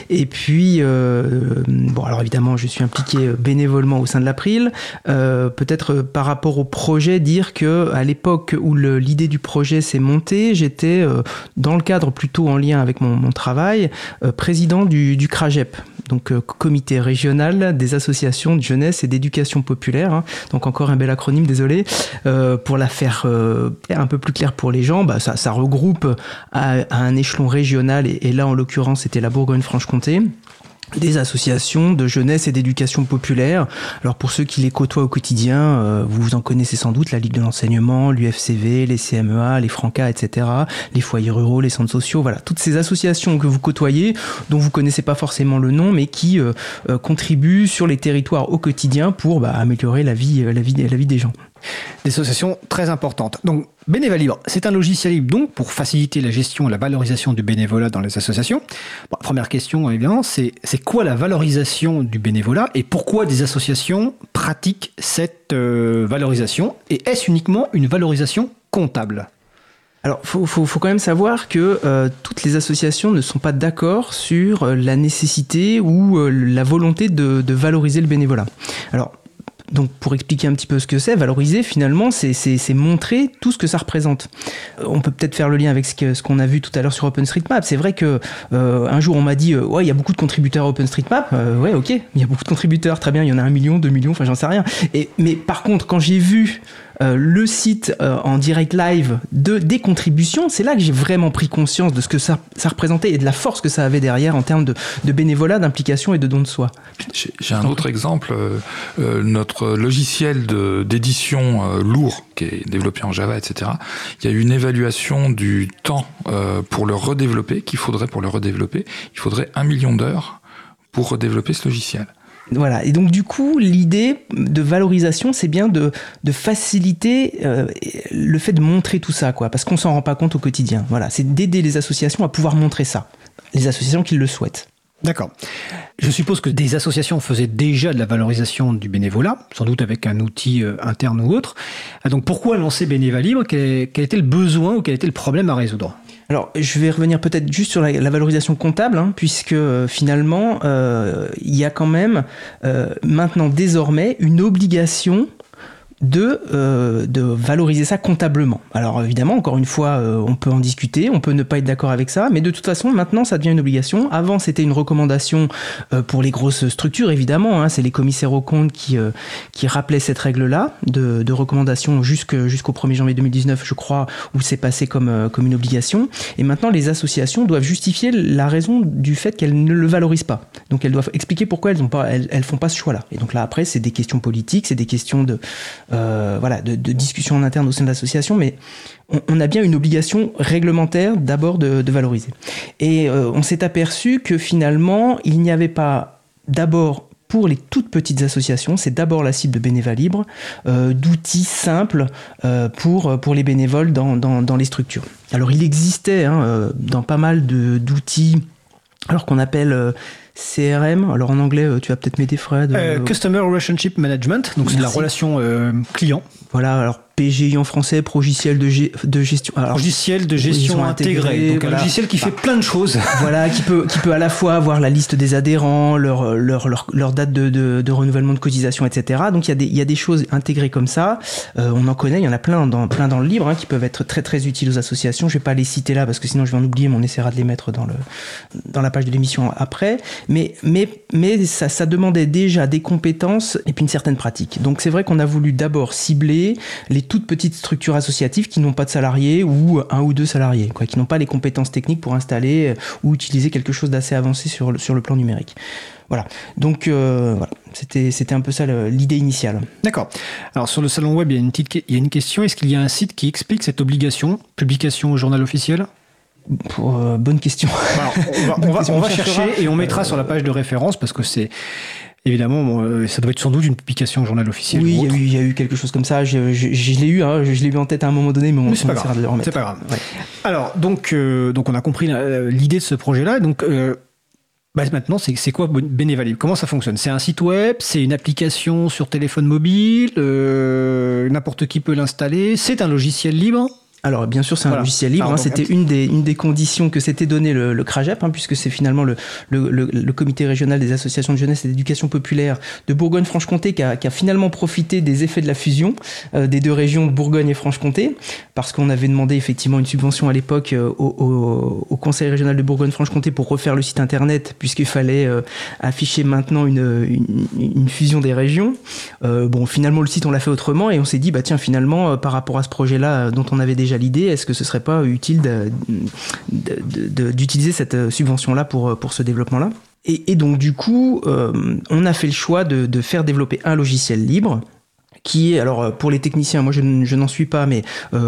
Et puis, euh, bon, alors évidemment, je suis impliqué euh, bénévolement au sein de l'April. Euh, peut-être par rapport au projet, dire que à l'époque où l'idée du projet s'est montée, j'étais dans le cadre plutôt en lien avec mon, travail, président du, du CRAGEP, donc comité régional des associations de jeunesse et d'éducation populaire. Hein. donc encore un bel acronyme, désolé, pour la faire un peu plus clair pour les gens, bah, ça, regroupe à, un échelon régional, et, là en l'occurrence c'était la Bourgogne-Franche-Comté des associations de jeunesse et d'éducation populaire. Alors pour ceux qui les côtoient au quotidien, euh, vous en connaissez sans doute la Ligue de l'enseignement, l'UFCV, les CMEA, les Francas, etc., les foyers ruraux, les centres sociaux, voilà, toutes ces associations que vous côtoyez, dont vous connaissez pas forcément le nom, mais qui euh, euh, contribuent sur les territoires au quotidien pour bah, améliorer vie, la vie, la vie des gens. Des associations très importantes. Donc, Bénévolat Libre, c'est un logiciel libre donc pour faciliter la gestion et la valorisation du bénévolat dans les associations. première question, évidemment, c'est quoi la valorisation du bénévolat et pourquoi des associations pratiquent cette euh, valorisation Et est-ce uniquement une valorisation comptable? Alors, faut, faut, quand même savoir que euh, toutes les associations ne sont pas d'accord sur euh, la nécessité ou la volonté de, de valoriser le bénévolat. Alors, donc pour expliquer un petit peu ce que c'est, valoriser finalement, c'est montrer tout ce que ça représente. Euh, on peut peut-être faire le lien avec ce qu'on a vu tout à l'heure sur OpenStreetMap. C'est vrai que euh, un jour on m'a dit, euh, ouais, il y a beaucoup de contributeurs à OpenStreetMap. ouais, ok, il y a beaucoup de contributeurs, très bien, il y en a un million, deux millions, enfin j'en sais rien. Mais par contre, quand j'ai vu euh, le site euh, en direct live de, des contributions, c'est là que j'ai vraiment pris conscience de ce que ça, représentait et de la force que ça avait derrière en termes de, bénévolat, d'implication et de don de soi. J'ai un autre exemple. Euh, notre logiciel d'édition lourd, qui est développé en Java, etc., il y a une évaluation du temps pour le redévelopper, qu'il faudrait pour le redévelopper. Il faudrait un million d'heures pour redévelopper ce logiciel. Voilà. Et donc, du coup, l'idée de valorisation, c'est bien de, faciliter euh, le fait de montrer tout ça, quoi, parce qu'on s'en rend pas compte au quotidien. Voilà. C'est d'aider les associations à pouvoir montrer ça. Les associations qui le souhaitent. D'accord. Je suppose que des associations faisaient déjà de la valorisation du bénévolat, sans doute avec un outil euh, interne ou autre. Ah, donc pourquoi lancer Bénévolat Libre quel était le besoin ou quel était le problème à résoudre? Alors, je vais revenir peut-être juste sur la, valorisation comptable, hein, puisque euh, finalement, euh, il y a quand même euh, maintenant désormais une obligation de, euh, de valoriser ça comptablement. Alors évidemment, encore une fois, euh, on peut en discuter, on peut ne pas être d'accord avec ça, mais de toute façon, maintenant, ça devient une obligation. Avant, c'était une recommandation euh, pour les grosses structures, évidemment. Hein, c'est les commissaires aux comptes qui, qui rappelaient cette règle-là de, de recommandation jusqu'au 1er janvier 2019, je crois, où c'est passé comme, comme une obligation. Et maintenant, les associations doivent justifier la raison du fait qu'elles ne le valorisent pas. Donc elles doivent expliquer pourquoi elles ne elles, elles font pas ce choix-là. Et donc là, après, c'est des questions politiques, c'est des questions de euh, voilà, de, de, discussion en interne au sein de l'association, mais on, a bien une obligation réglementaire d'abord de, valoriser. Et euh, on s'est aperçu que finalement, il n'y avait pas d'abord pour les toutes petites associations, c'est d'abord la cible de bénévolat libre, euh, d'outils simples pour, les bénévoles dans, dans, les structures. Alors il existait hein, dans pas mal d'outils, alors qu'on appelle CRM, alors en anglais, euh, tu vas peut-être m'aider Fred. Euh, Customer Relationship Management, donc c'est la relation euh, client. Voilà, alors PGI en français, progiciel de, de gestion. Alors, logiciel de gestion intégré. Donc un logiciel qui fait bah, plein de choses. Voilà, qui peut, qui peut à la fois avoir la liste des adhérents, leur, leur, leur, leur date de, de, de, renouvellement de cotisation, etc. Donc il y, a des, il y a des choses intégrées comme ça. Euh, on en connaît, il y en a plein dans, plein dans le livre hein, qui peuvent être très très utiles aux associations. Je vais pas les citer là parce que sinon je vais en oublier, mais on essaiera de les mettre dans, le, dans la page de l'émission après. Mais, mais, mais ça, ça demandait déjà des compétences et puis une certaine pratique. Donc c'est vrai qu'on a voulu d'abord cibler les toutes petites structures associatives qui n'ont pas de salariés ou un ou deux salariés, quoi, qui n'ont pas les compétences techniques pour installer euh, ou utiliser quelque chose d'assez avancé sur le, sur le plan numérique. Voilà. Donc euh, voilà, c'était c'était un peu ça l'idée initiale. D'accord. Alors sur le salon web, il y a une petite il y a une question. Est-ce qu'il y a un site qui explique cette obligation publication au journal officiel? Bonne question. on va, on va chercher et on mettra sur la page de référence parce que c'est Évidemment, euh, ça doit être sans doute une publication journal officiel. Oui, il y, a eu quelque chose comme ça. Je, l'ai eu, hein, je, l'ai eu en tête à un moment donné, mais on c'est pas, grave. C'est pas grave. Alors, donc, euh, donc, on a compris l'idée de ce projet-là. Donc, euh, bah, maintenant, c'est quoi Bénévalib Comment ça fonctionne? C'est un site web? C'est une application sur téléphone mobile? N'importe qui peut l'installer? C'est un logiciel libre? Alors bien sûr c'est un logiciel libre, hein, c'était une des, une des conditions que s'était donné le, le CRAGEP, hein, puisque c'est finalement le, le, le, comité régional des associations de jeunesse et d'éducation populaire de Bourgogne-Franche-Comté qui a, qui a, finalement profité des effets de la fusion euh, des deux régions Bourgogne et Franche-Comté, parce qu'on avait demandé effectivement une subvention à l'époque euh, au, au, conseil régional de Bourgogne-Franche-Comté pour refaire le site internet, puisqu'il fallait euh, afficher maintenant une, une, une, fusion des régions. bon finalement le site on l'a fait autrement et on s'est dit bah tiens finalement par rapport à ce projet-là dont on avait déjà l'idée, est-ce que ce serait pas utile d'utiliser cette euh, subvention-là pour, euh, pour ce développement-là? Et, donc du coup, euh, on a fait le choix de, faire développer un logiciel libre qui est, alors pour les techniciens, moi je, n'en suis pas, mais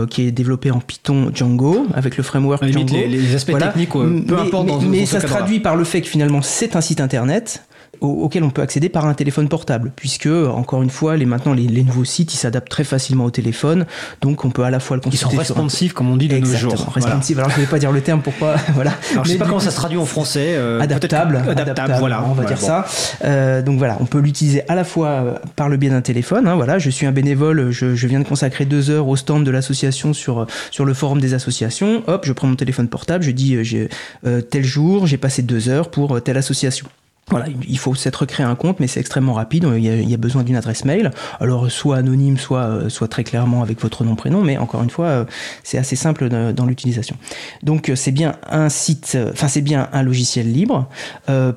qui est développé en Python Django, avec le framework Django. Les, aspects techniques, peu importe. Mais, mais ça se traduit par le fait que finalement c'est un site internet auquel on peut accéder par un téléphone portable, puisque encore une fois, les maintenant les, nouveaux sites, ils s'adaptent très facilement au téléphone, donc on peut à la fois le consulter. Ils sont responsifs, comme on dit de nos jours. Responsifs. Alors je ne vais pas dire le terme, pourquoi Voilà. Alors, je sais pas comment ça se traduit en français. Euh, adaptable, adaptable, voilà. On va dire ça. Euh, donc voilà, on peut l'utiliser à la fois euh, par le biais d'un téléphone. Hein, voilà, je suis un bénévole, je, je, viens de consacrer deux heures au stand de l'association sur sur le forum des associations. Hop, je prends mon téléphone portable, je dis j'ai tel jour, j'ai passé deux heures pour telle association. Voilà, il faut s'être créé un compte, mais c'est extrêmement rapide. Il y, a, besoin d'une adresse mail, alors soit anonyme, soit, euh, soit très clairement avec votre nom prénom, mais encore une fois, euh, c'est assez simple dans l'utilisation. Donc euh, c'est bien un site, enfin c'est bien un logiciel libre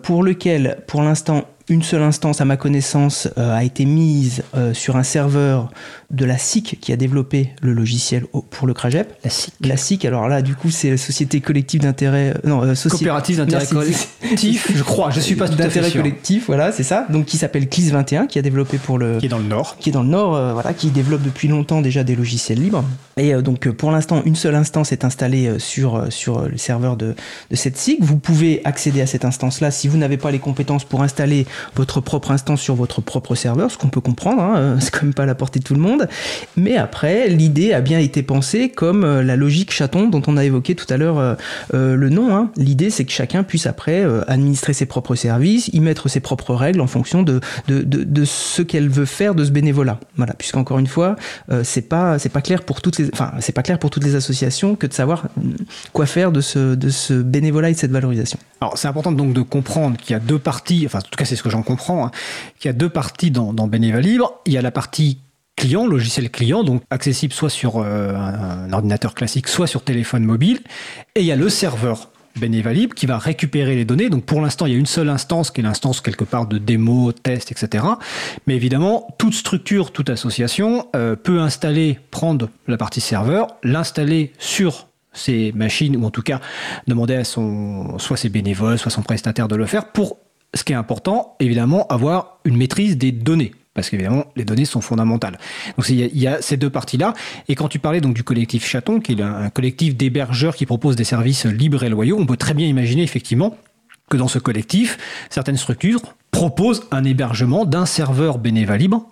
pour lequel, pour l'instant, une seule instance, à ma connaissance, a été mise sur un serveur de la SIC qui a développé le logiciel pour le CRAGEP. La SIC. La SIC, alors là, du coup, c'est la Société Collective d'intérêt. Euh, non, euh, Coopérative d'intérêt collectif, je crois, je suis pas tout à fait D'intérêt collectif, voilà, c'est ça. Donc, qui s'appelle CLIS 21, qui a développé pour le. Qui est dans le Nord. Qui est dans le Nord, euh, voilà, qui développe depuis longtemps déjà des logiciels libres. Et donc, pour l'instant, une seule instance est installée sur, sur le serveur de, de cette SIC. Vous pouvez accéder à cette instance-là si vous n'avez pas les compétences pour installer votre propre instance sur votre propre serveur, ce qu'on peut comprendre, hein, c'est quand même pas à la portée de tout le monde. Mais après, l'idée a bien été pensée comme euh, la logique chaton dont on a évoqué tout à l'heure euh, euh, le nom. Hein. L'idée, c'est que chacun puisse après administrer ses propres services, y mettre ses propres règles en fonction de, ce qu'elle veut faire de ce bénévolat. Voilà, puisqu'encore une fois, c'est pas c'est pas clair pour toutes les enfin c'est pas clair pour toutes les associations que de savoir quoi faire de ce de ce bénévolat et de cette valorisation. Alors c'est important donc de comprendre qu'il y a deux parties, enfin en tout cas c'est ce que j'en comprends, hein, qu'il y a deux parties dans, dans Bénévolat Libre. Il y a la partie client, logiciel client, donc accessible soit sur euh, un, ordinateur classique, soit sur téléphone mobile. Et il y a le serveur Bénévalib qui va récupérer les données. Donc pour l'instant, il y a une seule instance qui est l'instance quelque part de démo, test, etc. Mais évidemment, toute structure, toute association euh, peut installer, prendre la partie serveur, l'installer sur ses machines ou en tout cas demander à son soit ses bénévoles, soit son prestataire de le faire pour ce qui est important, évidemment, avoir une maîtrise des données parce qu'évidemment, les données sont fondamentales. Donc il y, a ces deux parties-là. Et quand tu parlais donc du collectif Chaton, qui est un collectif d'hébergeurs qui propose des services libres et loyaux, on peut très bien imaginer effectivement que dans ce collectif, certaines structures proposent un hébergement d'un serveur bénévole libre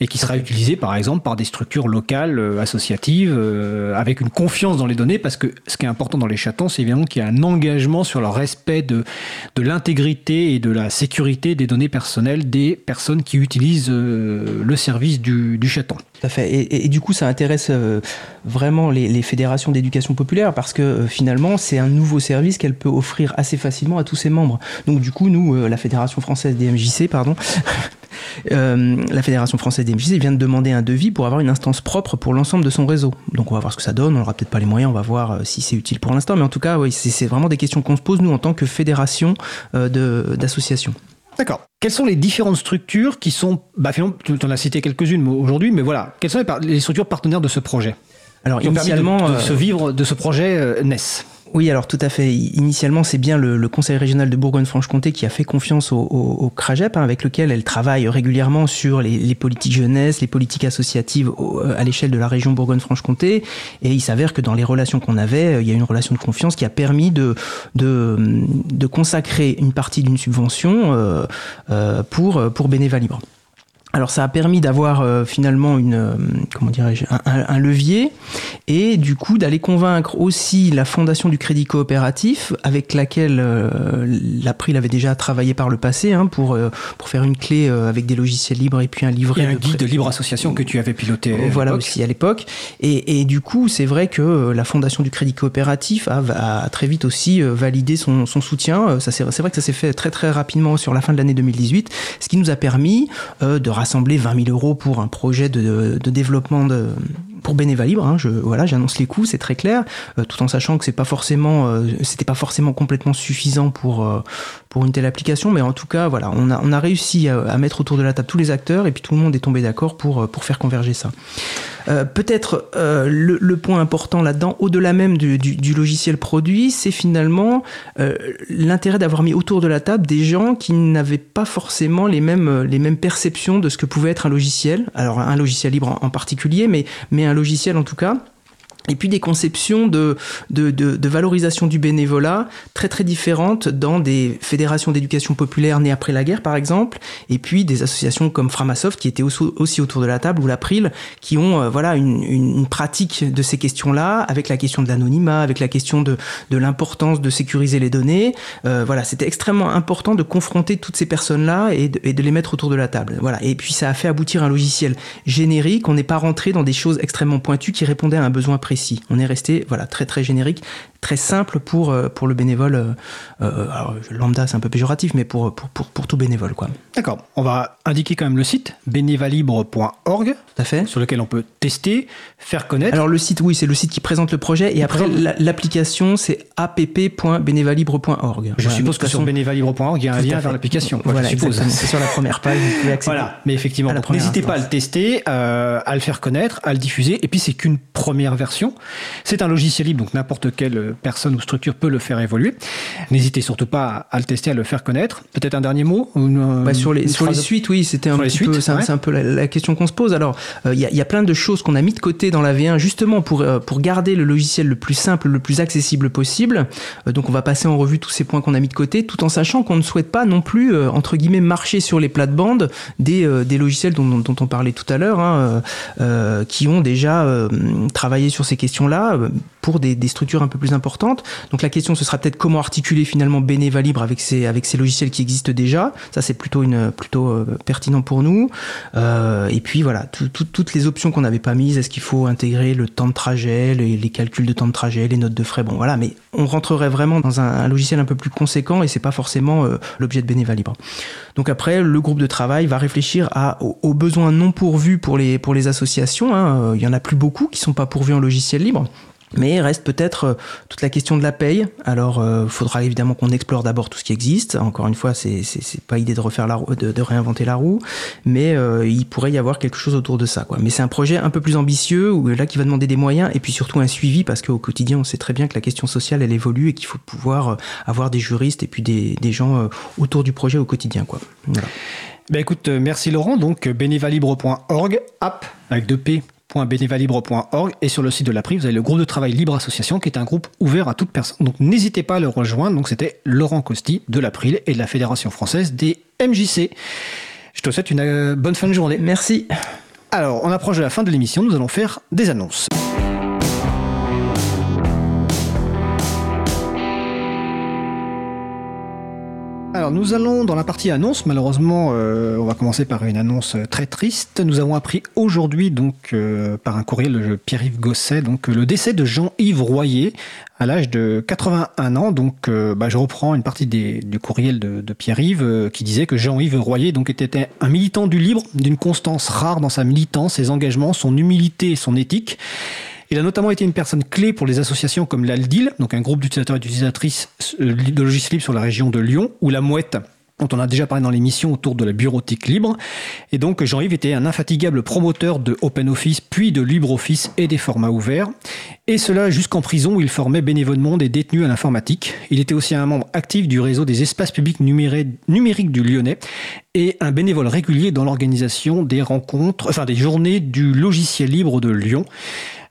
et qui sera utilisé par exemple par des structures locales euh, associatives euh, avec une confiance dans les données parce que ce qui est important dans les chatons c'est évidemment qu'il y a un engagement sur le respect de, l'intégrité et de la sécurité des données personnelles des personnes qui utilisent euh, le service du chaton. Tout fait. Et, du coup, ça intéresse vraiment les, fédérations d'éducation populaire parce que finalement, c'est un nouveau service qu'elle peut offrir assez facilement à tous ses membres. Donc, du coup, nous, la Fédération française des MJC, pardon, euh, la Fédération française des MJC vient de demander un devis pour avoir une instance propre pour l'ensemble de son réseau. Donc on va voir ce que ça donne, on n'aura peut-être pas les moyens, on va voir euh, si c'est utile pour l'instant, mais en tout cas, oui, c'est vraiment des questions qu'on se pose, nous, en tant que fédération euh, d'associations. D'accord. Quelles sont les différentes structures qui sont, bah, finalement, tu en as cité quelques-unes aujourd'hui, mais voilà, quelles sont les, structures partenaires de ce projet? Alors, initialement. De, se vivre de ce projet NES Oui, alors tout à fait. Initialement, c'est bien le, Conseil régional de Bourgogne-Franche-Comté qui a fait confiance au, au, CRAGEP, hein, avec lequel elle travaille régulièrement sur les, politiques jeunesse, les politiques associatives à l'échelle de la région Bourgogne-Franche-Comté. Et il s'avère que dans les relations qu'on avait, euh, il y a une relation de confiance qui a permis de, consacrer une partie d'une subvention euh, euh, pour, pour Bénéva Libre. Alors ça a permis d'avoir euh, finalement une euh, comment dirais-je un, levier et du coup d'aller convaincre aussi la fondation du crédit coopératif avec laquelle euh, l'April avait déjà travaillé par le passé hein, pour euh, pour faire une clé avec des logiciels libres et puis un livret et un guide de libre association que tu avais piloté voilà aussi à l'époque. Et, et, du coup c'est vrai que la fondation du crédit coopératif a, a très vite aussi validé son, son soutien. Ça c'est vrai que ça s'est fait très très rapidement sur la fin de l'année 2018 ce qui nous a permis de rassembler 20 000 euros pour un projet de, de développement de, pour Bénéva Libre, hein, voilà, j'annonce les coûts, c'est très clair, euh, tout en sachant que c'est pas forcément, euh, c'était pas forcément complètement suffisant pour euh, pour une telle application, mais en tout cas, voilà, on a on a réussi à, mettre autour de la table tous les acteurs et puis tout le monde est tombé d'accord pour pour faire converger ça. Peut-être le, point important là-dedans, au-delà même du, du, logiciel produit, c'est finalement l'intérêt d'avoir mis autour de la table des gens qui n'avaient pas forcément les mêmes les mêmes perceptions de ce que pouvait être un logiciel. Alors un logiciel libre en, en particulier, mais mais un logiciel en tout cas et puis des conceptions de, de, de, de, valorisation du bénévolat très très différentes dans des fédérations d'éducation populaire nées après la guerre par exemple, et puis des associations comme Framasoft qui étaient aussi, autour de la table ou l'April qui ont euh, voilà une, une, pratique de ces questions-là avec la question de l'anonymat, avec la question de, de l'importance de sécuriser les données. Euh, voilà, c'était extrêmement important de confronter toutes ces personnes-là et, et de, les mettre autour de la table. Voilà, et puis ça a fait aboutir un logiciel générique. On n'est pas rentré dans des choses extrêmement pointues qui répondaient à un besoin précis on est resté voilà très très générique, très simple pour, euh, pour le bénévole. Euh, euh, alors, lambda, c'est un peu péjoratif, mais pour, pour, pour, tout bénévole. quoi. D'accord. On va indiquer quand même le site, bénévalibre.org. Tout à fait. Sur lequel on peut tester, faire connaître. Alors, le site, oui, c'est le site qui présente le projet. Et après, l'application, c'est app.bénévalibre.org. Je suppose que sur bénévalibre.org, il y a un lien vers l'application. Voilà, c'est sur la première page. voilà. Mais effectivement, n'hésitez pas à le tester, à le faire connaître, à le diffuser. Et puis, c'est qu'une première version. C'est un logiciel libre, donc n'importe quel personne ou structure peut le faire évoluer. N'hésitez surtout pas à, le tester, à le faire connaître. Peut-être un dernier mot bah, Sur les, sur les suites, oui, c'était un petit peu, c'est un, peu la, question qu'on se pose. Alors, euh, il y, a plein de choses qu'on a mis de côté dans la V1 justement pour, euh, pour garder le logiciel le plus simple, le plus accessible possible. Euh, donc, on va passer en revue tous ces points qu'on a mis de côté, tout en sachant qu'on ne souhaite pas non plus, entre guillemets, marcher sur les plates-bandes des, des logiciels dont, dont, on parlait tout à l'heure, hein, qui ont déjà travaillé sur ces questions-là pour des, des structures un peu plus Donc la question ce sera peut-être comment articuler finalement Beneva Libre avec ces avec logiciels qui existent déjà. Ça c'est plutôt plutôt euh, pertinent pour nous. Euh, et puis voilà toutes les options qu'on n'avait pas mises. Est-ce qu'il faut intégrer le temps de trajet, les, calculs de temps de trajet, les notes de frais. Bon voilà, mais on rentrerait vraiment dans un, logiciel un peu plus conséquent et c'est pas forcément euh, l'objet de Beneva Libre. Donc après le groupe de travail va réfléchir aux, besoins non pourvus pour les pour les associations. Hein. Il y en a plus beaucoup qui sont pas pourvus en logiciel libre. Mais reste peut-être euh, toute la question de la paye. Alors, il euh, faudra évidemment qu'on explore d'abord tout ce qui existe. Encore une fois, c'est pas idée de refaire la roue, de, réinventer la roue, mais euh, il pourrait y avoir quelque chose autour de ça. Mais c'est un projet un peu plus ambitieux, là qui va demander des moyens et puis surtout un suivi, parce qu'au quotidien, on sait très bien que la question sociale, elle évolue et qu'il faut pouvoir avoir des juristes et puis des, gens autour du projet au quotidien. Ben écoute, merci Laurent. Donc bénévalibre.org, app avec deux P bénévalibre.org et sur le site de l'April, vous avez le groupe de travail Libre Association qui est un groupe ouvert à toute personne. Donc n'hésitez pas à le rejoindre. Donc c'était Laurent Costi de l'April et de la Fédération française des MJC. Je te souhaite une euh, bonne fin de journée. Merci. Alors, on approche de la fin de l'émission, nous allons faire des annonces. Alors nous allons dans la partie annonce. Malheureusement, euh, on va commencer par une annonce très triste. Nous avons appris aujourd'hui, donc euh, par un courriel de Pierre-Yves Gosset, donc le décès de Jean-Yves Royer à l'âge de 81 ans. Donc, euh, bah, je reprends une partie des, du courriel de, de Pierre-Yves qui disait que Jean-Yves Royer donc était un militant du libre, d'une constance rare dans sa militance, ses engagements, son humilité et son éthique. Il a notamment été une personne clé pour les associations comme l'Aldil, donc un groupe d'utilisateurs et d'utilisatrices euh, de logiciels libres sur la région de Lyon, ou la Mouette, dont on a déjà parlé dans l'émission autour de la bureautique libre. Et donc Jean-Yves était un infatigable promoteur de OpenOffice, puis de LibreOffice et des formats ouverts. Et cela jusqu'en prison où il formait bénévolement des détenus à l'informatique. Il était aussi un membre actif du réseau des espaces publics numériques du Lyonnais et un bénévole régulier dans l'organisation des rencontres, enfin des journées du logiciel libre de Lyon.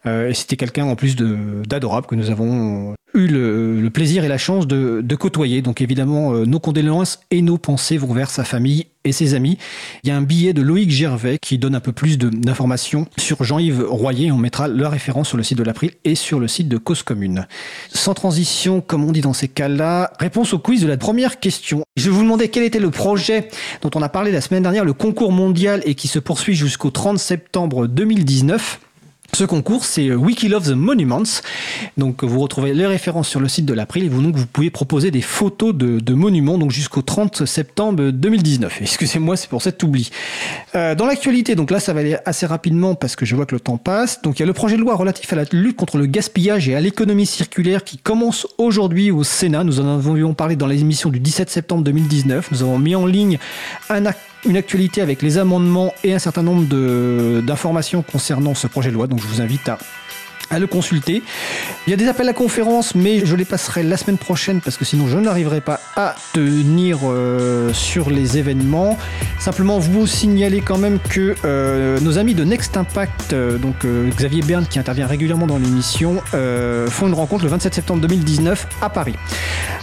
Euh, c'était quelqu'un en plus d'adorable que nous avons eu le, plaisir et la chance de, côtoyer. Donc évidemment, euh, nos condoléances et nos pensées vont vers sa famille et ses amis. Il y a un billet de Loïc Gervais qui donne un peu plus d'informations sur Jean-Yves Royer. On mettra la référence sur le site de l'April et sur le site de Cause Commune. Sans transition, comme on dit dans ces cas-là, réponse au quiz de la première question. Je vous demander quel était le projet dont on a parlé la semaine dernière, le concours mondial et qui se poursuit jusqu'au 30 septembre 2019. Ce concours, c'est Wiki Love the Monuments. Donc, vous retrouvez les références sur le site de l'April et vous, donc, vous pouvez proposer des photos de, monuments donc jusqu'au 30 septembre 2019. Excusez-moi, c'est pour cet oubli. Euh, dans l'actualité, donc là, ça va aller assez rapidement parce que je vois que le temps passe. Donc, il y a le projet de loi relatif à la lutte contre le gaspillage et à l'économie circulaire qui commence aujourd'hui au Sénat. Nous en avions parlé dans l'émission du 17 septembre 2019. Nous avons mis en ligne un acte une actualité avec les amendements et un certain nombre d'informations concernant ce projet de loi. Donc je vous invite à à le consulter. Il y a des appels à conférence, mais je les passerai la semaine prochaine parce que sinon je n'arriverai pas à tenir euh, sur les événements. Simplement vous signaler quand même que euh, nos amis de Next Impact, euh, donc Xavier Berne qui intervient régulièrement dans l'émission, font une rencontre le 27 septembre 2019 à Paris.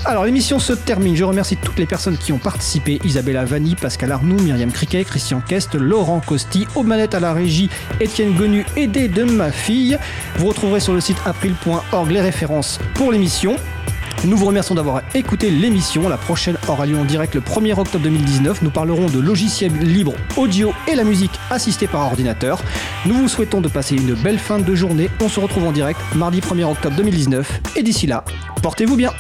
Alors l'émission se termine. Je remercie toutes les personnes qui ont participé Isabella Vanni, Pascal Arnoux, Myriam Criquet, Christian Kest, Laurent Costi, aux manettes à la régie, Étienne Gonu, aidé de ma fille. Retrouverez sur le site april.org les références pour l'émission. Nous vous remercions d'avoir écouté l'émission. La prochaine aura lieu en direct le 1er octobre 2019. Nous parlerons de logiciels libres audio et la musique assistée par ordinateur. Nous vous souhaitons de passer une belle fin de journée. On se retrouve en direct mardi 1er octobre 2019. Et d'ici là, portez-vous bien.